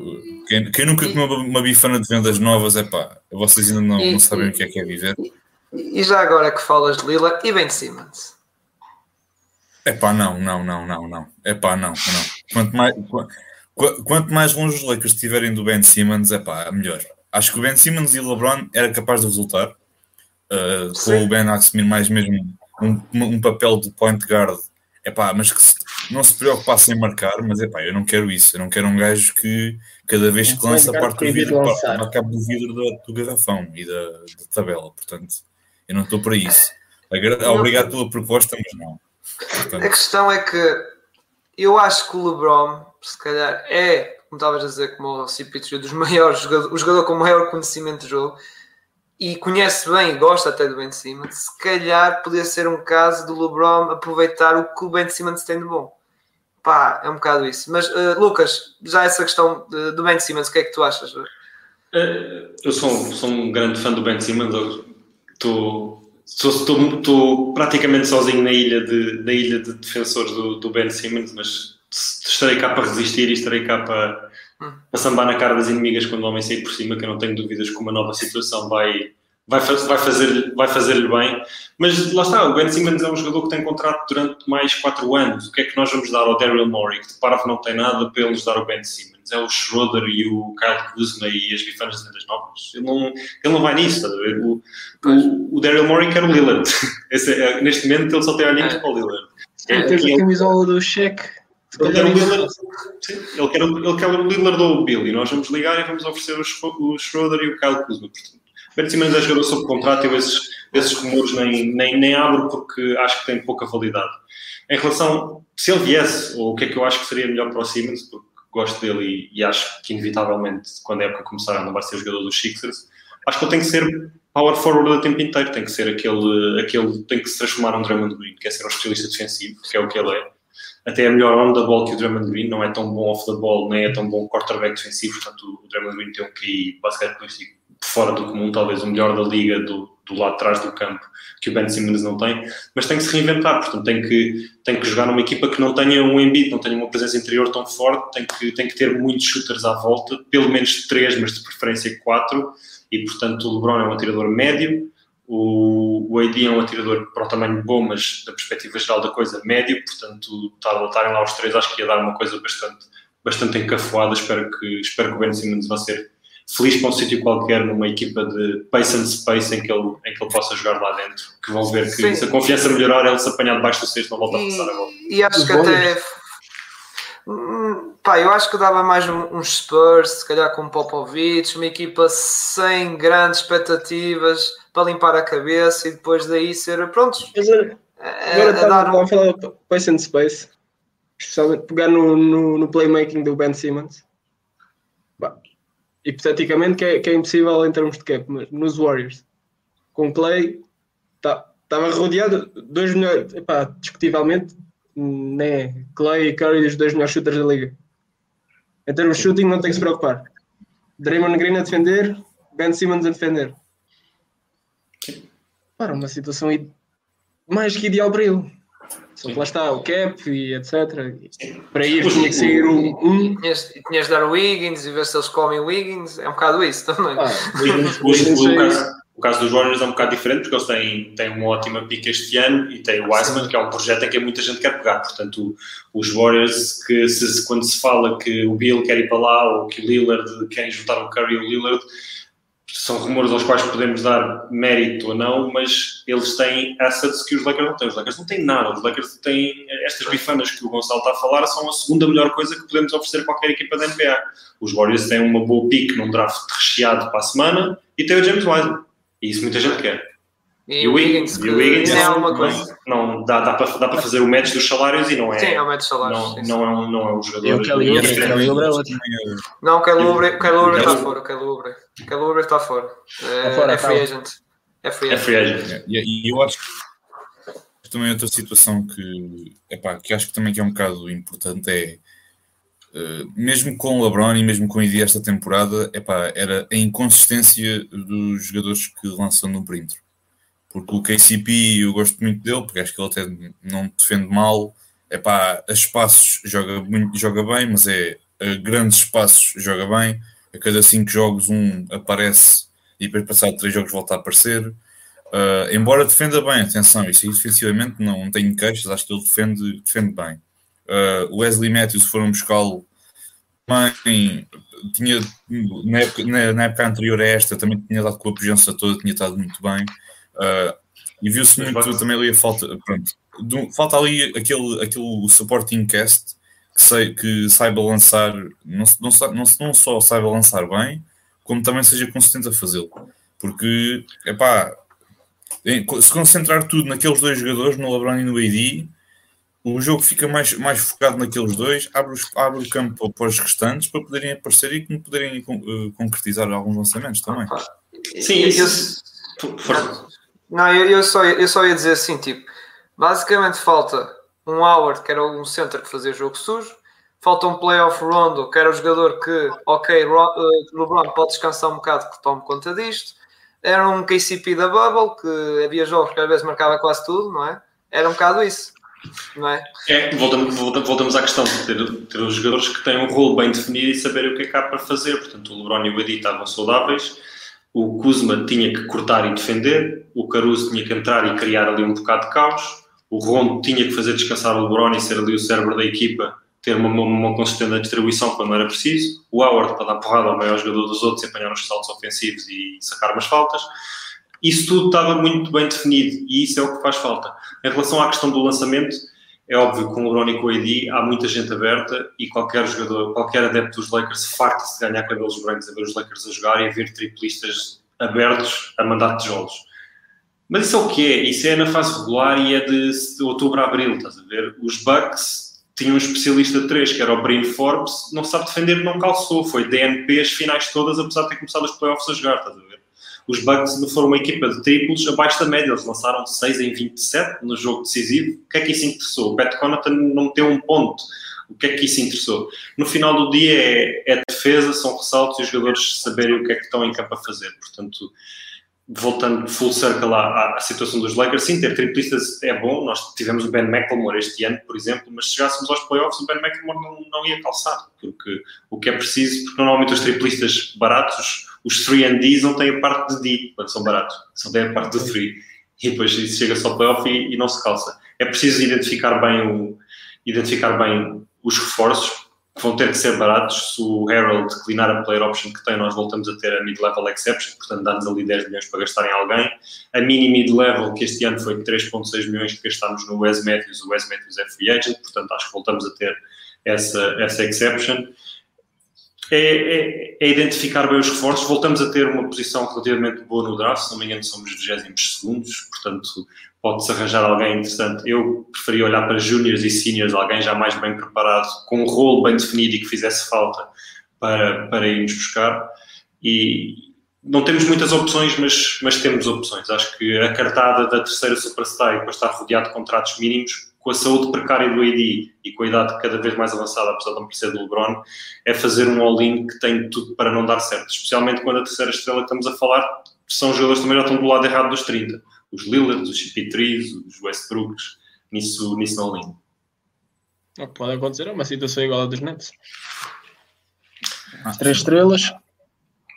quem, quem nunca comeu uma, uma bifana de vendas novas, é pá, vocês ainda não, e, não sabem e, o que é que é viver. E já agora que falas de Lillard e Ben Simmons? É pá, não, não, não, não, não. É pá, não, não. Quanto mais. Quanto mais longe os Lakers estiverem do Ben Simmons, é pá, melhor. Acho que o Ben Simmons e o LeBron era capaz de resultar, uh, com o Ben a assumir mais mesmo um, um, papel de point guard, é pá, mas que se, não se preocupasse em marcar, mas é pá, eu não quero isso, eu não quero um gajo que cada vez que lança a parte do vidro, acaba do vidro do, do garrafão e da, da, tabela, portanto, eu não estou para isso. Obrigado pela proposta, mas não. Portanto, a questão é que eu acho que o LeBron se calhar é, como estavas a dizer, como o CP3, dos maiores jogadores, o jogador com maior conhecimento de jogo e conhece bem e gosta até do Ben Simmons, se calhar podia ser um caso do LeBron aproveitar o que o Ben Simmons tem de bom. pá, é um bocado isso. Mas, uh, Lucas, já essa questão do Ben Simmons, o que é que tu achas? Uh, eu sou, sou um grande fã do Ben Simmons. Estou praticamente sozinho na ilha de, na ilha de defensores do, do Ben Simmons, mas estarei cá para resistir e estarei cá para, hum. para sambar na cara das inimigas quando o homem sair por cima, que eu não tenho dúvidas que uma nova situação vai, vai, vai fazer-lhe vai fazer bem. Mas lá está, o Ben Simmons é um jogador que tem contrato durante mais 4 anos. O que é que nós vamos dar ao Daryl Morey, que de parvo não tem nada, para eles dar ao Ben Simmons? É o Schroeder e o Kyle Kuzma e as bifanas das novas. Ele não, ele não vai nisso, estás a ver? O, o, o Daryl Morey quer o Lillard. (laughs) Esse, é, neste momento ele só tem olhinhos é. para o Lillard. É, tem a camisola do cheque. Ele quer, o Lillard, ele, quer, ele quer o Lillard ou o Bill e nós vamos ligar e vamos oferecer o, o Schroeder e o Kyle Kuzma. Portanto, Simmons é jogador sob contrato e eu esses, esses rumores nem, nem, nem abro porque acho que tem pouca validade. Em relação, se ele viesse, ou o que é que eu acho que seria melhor para o Simmons, porque gosto dele e, e acho que inevitavelmente quando a época começar não vai ser jogador dos Sixers, acho que ele tem que ser power forward o tempo inteiro, tem que ser aquele, aquele tem que se transformar num Drummond Green, que é ser um especialista defensivo, que é o que ele é. Até é melhor on the ball que o Drummond Green, não é tão bom off the ball, nem é tão bom quarterback defensivo, portanto o Drummond Green tem um QI basquete fora do comum, talvez o melhor da liga do, do lado de trás do campo, que o Ben Simmons não tem, mas tem que se reinventar, portanto tem que, tem que jogar numa equipa que não tenha um Embiid, não tenha uma presença interior tão forte, tem que, tem que ter muitos shooters à volta, pelo menos três, mas de preferência quatro, e portanto o LeBron é um atirador médio, o, o AD é um atirador para um tamanho bom, mas da perspectiva geral da coisa, médio, portanto estarem lá os três acho que ia dar uma coisa bastante, bastante encafuada, espero que, espero que o Ben Simmons vá ser feliz para um sítio qualquer, numa equipa de pace and space em que ele, em que ele possa jogar lá dentro, que vão ver que Sim. se a confiança melhorar, ele se apanhar debaixo do cesto, não volta a passar a bola. E acho que até. Hum, pá, eu acho que dava mais uns Spurs, se calhar com Popovich, uma equipa sem grandes expectativas para limpar a cabeça e depois daí ser prontos. Agora a, a dar um... falar pace and space, especialmente pegar no, no, no playmaking do Ben Simmons hipoteticamente que é, que é impossível em termos de cap, mas nos Warriors, com Clay, estava tá, rodeado dois melhores, epá, discutivelmente, né, Clay e Curry os dois melhores shooters da liga. Em termos de shooting não tem que se preocupar. Draymond Green a defender, Ben Simmons a defender. Para uma situação mais que ideal para ele. Só que lá está o cap e etc. Para ir tinha que sair um. um. Tinhas, tinhas de dar o Wiggins e ver se eles comem Wiggins. É um bocado isso também. Ah, Wiggins, Wiggins, o, caso, o caso dos Warriors é um bocado diferente porque eles têm, têm uma ótima pica este ano e têm o Wiseman, que é um projeto em que muita gente quer pegar. Portanto, os Warriors, que se, quando se fala que o Bill quer ir para lá ou que o Lillard quer juntar o Curry e o Lillard são rumores aos quais podemos dar mérito ou não, mas eles têm assets que os Lakers não têm. Os Lakers não têm nada. Os Lakers têm estas bifanas que o Gonçalo está a falar, são a segunda melhor coisa que podemos oferecer a qualquer equipa da NBA. Os Warriors têm uma boa pick num draft recheado para a semana e têm o James Wiseman. E isso muita gente quer. E, e o Wiggins, e o Wiggins é uma coisa. Não, dá, dá, para, dá para fazer o match dos salários e não é. Sim, é o match dos salários. Não, não, é, um, não é um jogador. E o Kelly Oubre, é outro. Não, o Kelly Oubre está fora. O Kelly Oubre. Kelly Oubre está fora. É, fora, é free agent. É free agent. É free agent. E, eu acho que também outra situação que, epá, que acho que também que é um bocado importante é Uh, mesmo com o LeBron e mesmo com o ID esta temporada, epá, era a inconsistência dos jogadores que lançam no perímetro porque o KCP eu gosto muito dele, porque acho que ele até não defende mal. É pá, a espaços joga, muito, joga bem, mas é a grandes espaços joga bem. A cada cinco jogos, um aparece e depois, passado três jogos, volta a aparecer. Uh, embora defenda bem, atenção, isso defensivamente não, não tenho queixas, acho que ele defende, defende bem. Uh, Wesley Matthews, foram buscá-lo, também tinha na época, na, na época, anterior a esta, também tinha dado com a presença toda, tinha estado muito bem. Uh, e viu-se muito também ali a falta. Pronto, do, falta ali aquele, aquele supporting cast que, sei, que saiba lançar, não, não, não, não só saiba lançar bem, como também seja consistente a fazê-lo. Porque, é pá, se concentrar tudo naqueles dois jogadores, no LeBron e no AD, o jogo fica mais, mais focado naqueles dois, abre, os, abre o campo para os restantes para poderem aparecer e poderem uh, concretizar alguns lançamentos também. Sim, isso. Não, eu, eu, só, eu só ia dizer assim, tipo, basicamente falta um Howard, que era um center que fazia jogo sujo. Falta um playoff Rondo, que era o jogador que, ok, eh, LeBron pode descansar um bocado que tome conta disto. Era um KCP da Bubble, que havia jogos que às vezes marcava quase tudo, não é? Era um bocado isso, não é? É, voltamos, volta- voltamos à questão de ter, ter os jogadores que têm um rolo bem definido e saberem o que é que há para fazer. Portanto, o LeBron e o Adi estavam saudáveis, o Kuzma tinha que cortar e defender, o Caruso tinha que entrar e criar ali um bocado de caos, o Rondo tinha que fazer descansar o LeBron e ser ali o cérebro da equipa, ter uma, consistente distribuição quando era preciso, o Howard para dar porrada ao maior jogador dos outros e apanhar os saltos ofensivos e sacar umas faltas. Isso tudo estava muito bem definido e isso é o que faz falta. Em relação à questão do lançamento, é óbvio que com o LeBron e com o AD há muita gente aberta e qualquer jogador, qualquer adepto dos Lakers farta-se de ganhar cabelos brancos a ver os Lakers a jogar e a ver triplistas abertos a mandar tijolos. Mas isso é o que é? Isso é na fase regular e é de outubro a abril, estás a ver? Os Bucks tinham um especialista de 3, que era o Brian Forbes, não sabe defender, não calçou. Foi DNP as finais todas, apesar de ter começado os playoffs a jogar, estás a ver? Os Bucks foram uma equipa de triplos abaixo da média, eles lançaram 6 em 27 no jogo decisivo. O que é que isso interessou? O Pat não meteu um ponto. O que é que isso interessou? No final do dia é, é defesa, são ressaltos e os jogadores saberem o que é que estão em campo a fazer. Portanto, voltando full circle à, à, situação dos Lakers, sim, ter triplistas é bom. Nós tivemos o Ben McLemore este ano, por exemplo, mas se chegássemos aos playoffs, o Ben McLemore não, não ia calçar, porque o que é preciso, porque normalmente os triplistas baratos, os 3 não têm a parte de D, quando são baratos, só têm a parte do 3. E depois chega só ao playoff e, e não se calça. É preciso identificar bem, o, identificar bem os reforços, que vão ter que ser baratos. Se o Harold declinar a player option que tem, nós voltamos a ter a mid-level exception, portanto dá-nos ali 10 milhões para gastar em alguém. A mini mid-level, que este ano foi 3.6 milhões que gastámos no Wes Matthews, o Wes Matthews é free agent, portanto acho que voltamos a ter essa, essa exception. É, é, é, identificar bem os reforços. Voltamos a ter uma posição relativamente boa no draft, se não me engano, somos 22 segundos, portanto, pode-se arranjar alguém interessante. Eu preferia olhar para júniores e seniors, alguém já mais bem preparado, com um rolo bem definido e que fizesse falta para, para irmos buscar. E não temos muitas opções, mas, mas temos opções. Acho que a cartada da terceira superstar e depois estar rodeado de contratos mínimos com a saúde precária do AD e com a idade cada vez mais avançada, apesar de não parecer do LeBron, é fazer um all-in que tem tudo para não dar certo. Especialmente quando a terceira estrela que estamos a falar são jogadores que também já estão do lado errado dos 30. Os Lillards, os CP3, os Westbrooks, nisso, nisso não all-in. O que pode acontecer é uma situação igual a dos Nets. As três estrelas.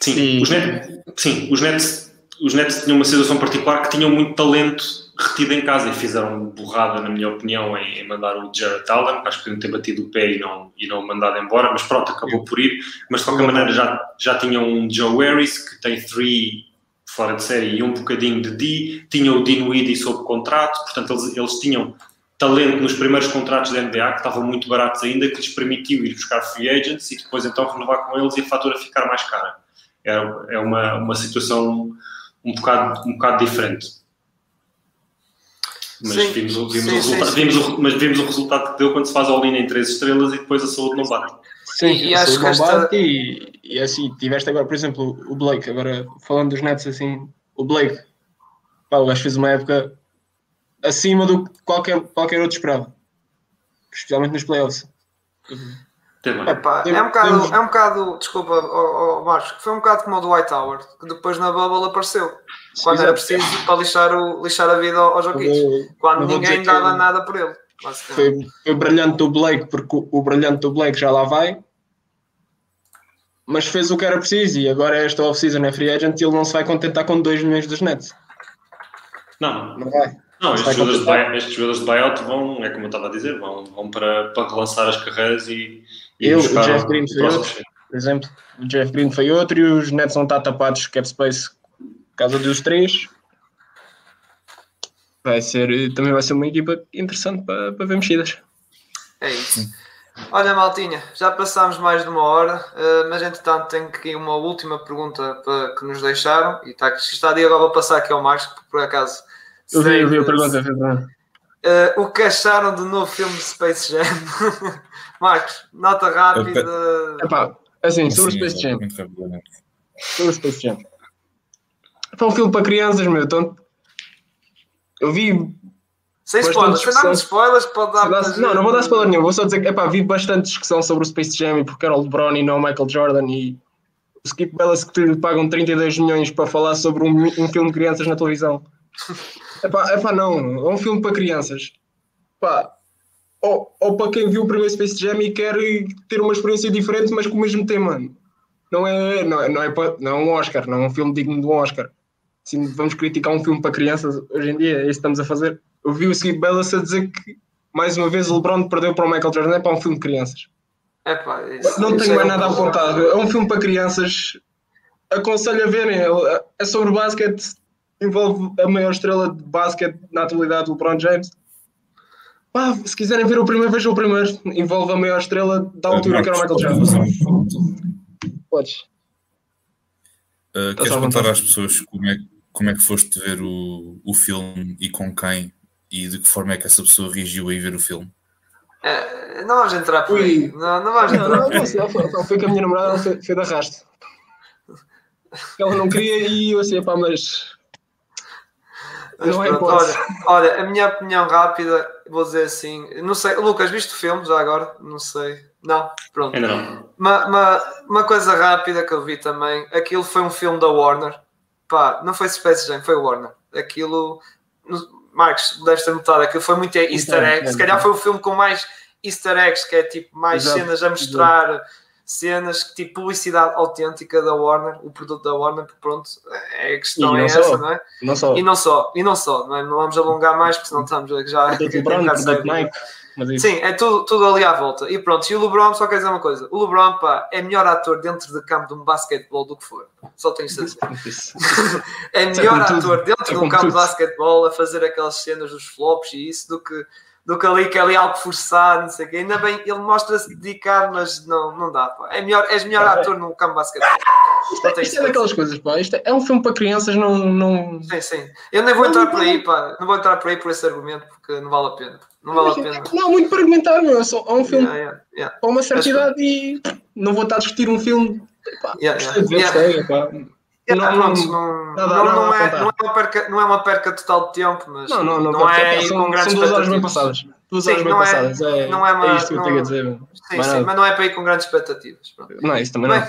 Sim, E- os Nets, sim os, Nets, os Nets tinham uma situação particular que tinham muito talento retido em casa e fizeram borrada, na minha opinião, em, em mandar o Jared Allen. Acho que podiam ter batido o pé e não, e não mandado embora, mas pronto, acabou por ir. Mas de qualquer maneira já, já tinham um Joe Harris que tem three fora de série e um bocadinho de D, tinha o Dinwiddie sob contrato, portanto eles, eles tinham talento nos primeiros contratos da NBA que estavam muito baratos ainda, que lhes permitiu ir buscar free agents e depois então renovar com eles e a fatura ficar mais cara. É, é uma, uma situação um bocado, um bocado diferente. Mas, Sim. vimos, o- vimos, Sim, o resultado, sim. vimos, o, mas vimos o resultado que deu quando se faz all-in em três estrelas e depois a saúde não bate. Sim, E a acho saúde que esta- não bate e, e assim, tiveste agora, por exemplo, o Blake, agora falando dos Nets assim, o Blake, pá, o gajo fez uma época acima do que qualquer, qualquer outro esperava, especialmente nos playoffs. Teve bem. Epá, é, um bocado, é um bocado, desculpa, oh, oh, Marcos, foi um bocado como o do White Tower, que depois na Bubble apareceu, quando era preciso para lixar, o, lixar a vida ao, ao Jokic, Não quando ninguém dizer que- dava nada por ele. Foi, foi brilhante do Blake, porque o, o brilhante do Blake já lá vai, mas fez o que era preciso e agora esta off-season é free agent e ele não se vai contentar com 2 milhões dos Nets. Não, Não vai. Não, estes jogadores, de estes jogadores de buyout vão, é como eu estava a dizer, vão, vão para, para relançar as carreiras e, Eu, o Jeff Green foi outro. Por exemplo, o Jeff Green foi outro e os Nets não estão tapados cap space por causa dos três. Vai ser, também vai ser uma equipa interessante para, para ver mexidas. É isso. Olha, Maltinha, já passámos mais de uma hora, eh, mas entretanto tenho aqui uma última pergunta para, que nos deixaram e está, está ali agora vou passar aqui ao Marcos, porque por acaso Eu vi, eu vi a pergunta. pergunta. Eh, o que acharam do novo filme de Space Jam? (laughs) Marcos, nota rápida. Epá, assim, sobre o Sim, Space Jam. Sobre o Space Jam. Foi um filme para crianças, meu. Então, eu vi Sem spoilers, spoilers, pode dar. Para- Não, não vou dar spoiler nenhum, vou só dizer que epá, vi bastante discussão sobre o Space Jam e porque era o LeBron e não o Michael Jordan e o Skip Bayless que lhe pagam 32 milhões para falar sobre um, um filme de crianças na televisão. (laughs) Epá, epá, não, é um filme para crianças. Pá, ou, ou para quem viu o primeiro Space Jam e quer ter uma experiência diferente, mas com o mesmo tema. Não é, não é, não é, não é um Oscar, não é um filme digno de um Oscar. Se vamos criticar um filme para crianças hoje em dia, é isso que estamos a fazer. Eu vi o Skip Bayless a dizer que mais uma vez o LeBron perdeu para o Michael Jordan, é para um filme de crianças. É pá, isso- Não isso tenho é mais nada problema. apontado. É um filme para crianças. Aconselho a verem. É- É sobre basquete. Envolve a maior estrela de basquete na atualidade, o LeBron James. Pá, se quiserem ver o primeiro, vejam o primeiro. Envolve a maior estrela da altura, que era o Michael Jordan. Podes. Uh, Estás queres contar às pessoas como é, como é que foste ver o, o filme e com quem e de que forma é que essa pessoa reagiu a ir ver o filme? É, não vamos entrar por aí. Não, não vamos Não, entrar não, por aí. não, sei, foi, foi com a minha namorada, foi, foi de arrasto. Ela não queria e eu assim, pá, mas. Mas Não é olha, olha, a minha opinião rápida, vou dizer assim, não sei, Lucas, viste o filme já agora? Não sei. Não, pronto. Não. Uma, uma, uma coisa rápida que eu vi também, aquilo foi um filme da Warner. Pá, não foi Space Jam, foi Warner. Aquilo, Marcos, deves ter notado, aquilo foi muito easter eggs. Se calhar foi o filme com mais easter eggs, que é tipo mais Exato, cenas a mostrar, cenas que tipo publicidade autêntica da Warner, o produto da Warner, pronto, é a questão é não essa, só. não é? Não só. E não só, e não só, não, é? não vamos alongar mais, porque senão estamos já. Tem (laughs) LeBron. Sim, é tudo, tudo ali à volta. E pronto, e o LeBron, só quer dizer uma coisa: o LeBron, pá, é melhor ator dentro de campo de um basquetebol do que for. Só tenho isso a dizer. (laughs) (laughs) Isso. É é melhor ator dentro É de um campo de basquetebol a fazer aquelas cenas dos flops e isso do que, do que ali que é ali algo forçado, não sei o quê. Ainda bem, ele mostra-se dedicado, mas não, não dá, pá. É melhor, és melhor É. ator no campo de basquetebol. Isto é, isto é daquelas coisas, pá. Isto é, é um filme para crianças, não. não... Sim, sim. Eu nem vou entrar por aí, pá. Não vou entrar por aí por esse argumento porque não vale a pena. Não vale a pena. Não há muito para argumentar, meu. É, só, é um filme Yeah, yeah, yeah. para uma certa idade e não vou estar a discutir um filme. Pá, Yeah, gostei de ver, yeah. gostei, pá. Não- pronto, não- não, nada- não, nada não a é, não, é uma perca, não é uma perca total de tempo, mas Não, não, não. não é são, com grandes são duas horas bem expectativas. passadas. Duas Sim, horas bem é- passadas. É, não é uma- é isto que eu tenho a dizer. Sim, sim, mas não é para ir com grandes expectativas. Pronto. Não, isso também Bem, não.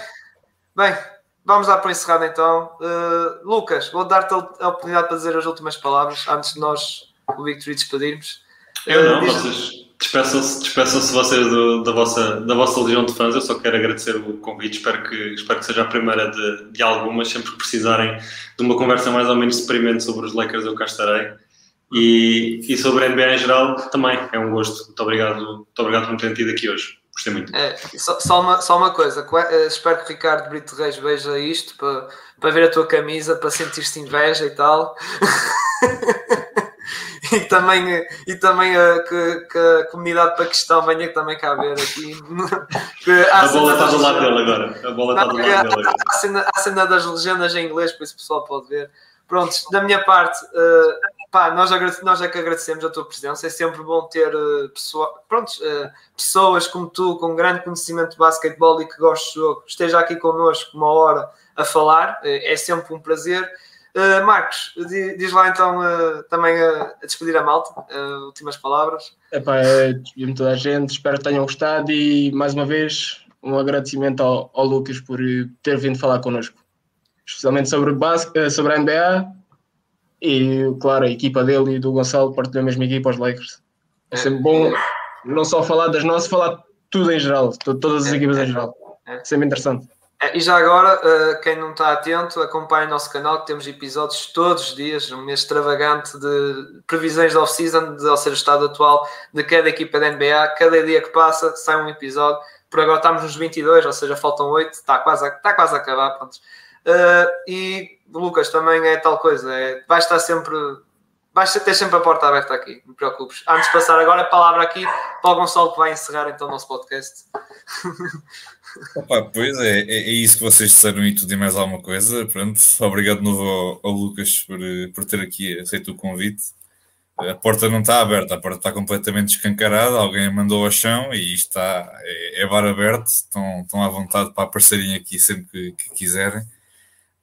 bem, vamos dar por encerrado então. Uh, Lucas, vou dar-te a oportunidade para dizer as últimas palavras antes de nós, o Victory, despedirmos. Eu não, Diz- vocês despeçam-se despeçam-se vocês do- da, vossa, da vossa legião de fãs. Eu só quero agradecer o convite. Espero que, espero que seja a primeira de, de algumas. Sempre que precisarem de uma conversa mais ou menos experimente sobre os Lakers, eu cá estarei. E, e sobre a NBA em geral, também é um gosto. Muito obrigado, muito obrigado por me terem tido aqui hoje. Gostei muito. É, só, só uma, só uma coisa, eh, espero que Ricardo Brito Reis veja isto para, para ver a tua camisa, para sentir-se inveja e tal. (laughs) e também, e também eh, que, que a comunidade de Paquistão venha também cá ver aqui. A bola está do lado dele agora. A bola está do lado dele agora. há cena, há cena das legendas em inglês, por isso o pessoal pode ver. Pronto, da minha parte, eh, pá, nós, nós é que agradecemos a tua presença. É sempre bom ter eh, pessoa, pronto, eh, pessoas como tu, com grande conhecimento de basquetebol e que gostam do jogo, esteja aqui connosco uma hora a falar. É sempre um prazer. Eh, Marcos, di- diz lá então eh, também a, a despedir a malta, eh, últimas palavras. Epá, é, despedir-me toda a gente, espero que tenham gostado e mais uma vez um agradecimento ao, ao Lucas por ter vindo falar connosco, especialmente sobre, basque, sobre a NBA e, claro, a equipa dele e do Gonçalo partilham a mesma equipa aos Lakers. É sempre bom não só falar das nossas, falar tudo em geral, to- todas as É, equipas é. em geral. É. Sempre interessante. Eh, E já agora, eh, quem não está atento, acompanhe o nosso canal, que temos episódios todos os dias, um mês extravagante de previsões de off-season, ou seja, o estado atual de cada equipa da NBA. Cada dia que passa, sai um episódio. Por agora estamos nos 22, ou seja, faltam 8, está quase a, está quase a acabar. Pronto. Eh, e, Lucas, também é tal coisa, é, vais estar sempre... Vais ter sempre a porta aberta aqui, não te preocupes. Antes de passar agora a palavra aqui para o Gonçalo que vai encerrar então o nosso podcast. (laughs) Opa, pois é, é, é isso que vocês disseram e tudo e mais alguma coisa. Pronto, obrigado de novo ao, ao Lucas por, eh, por ter aqui aceito o convite. A porta não está aberta, a porta está completamente escancarada. Alguém mandou ao chão e está, é, é bar aberto. Estão, estão à vontade para aparecerem aqui sempre que, que quiserem.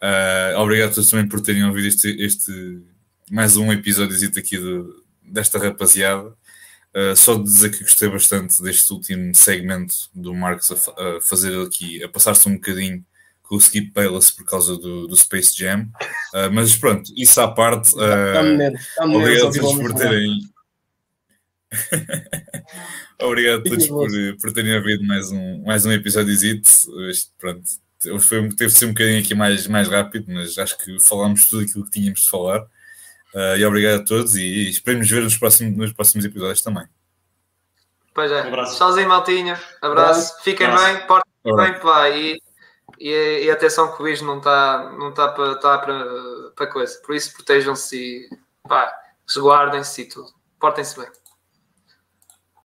Ah, obrigado a todos também por terem ouvido este, este mais um episódio aqui do, desta rapaziada. Uh, só dizer que gostei bastante deste último segmento do Marcos a, a fazer aqui, a passar-se um bocadinho com o Skip Bayless por causa do, do Space Jam. Uh, mas pronto, isso à parte. Uh, obrigado (laughs) a todos por terem. obrigado a todos por, por terem havido mais um, mais um episódio. Pronto, foi, teve de ser um bocadinho aqui mais, mais rápido, mas acho que falámos tudo aquilo que tínhamos de falar. Uh, e obrigado a todos e, e esperemos ver nos próximos, nos próximos episódios também. Pois é. Um abraço. Tchauzinho, Maltinha. Abraço. Fiquem abraço. bem, portem bem, pá. E, e, e atenção que o bicho não está não tá para tá para coisa. Por isso, protejam-se e pá, resguardem-se e tudo. Portem-se bem.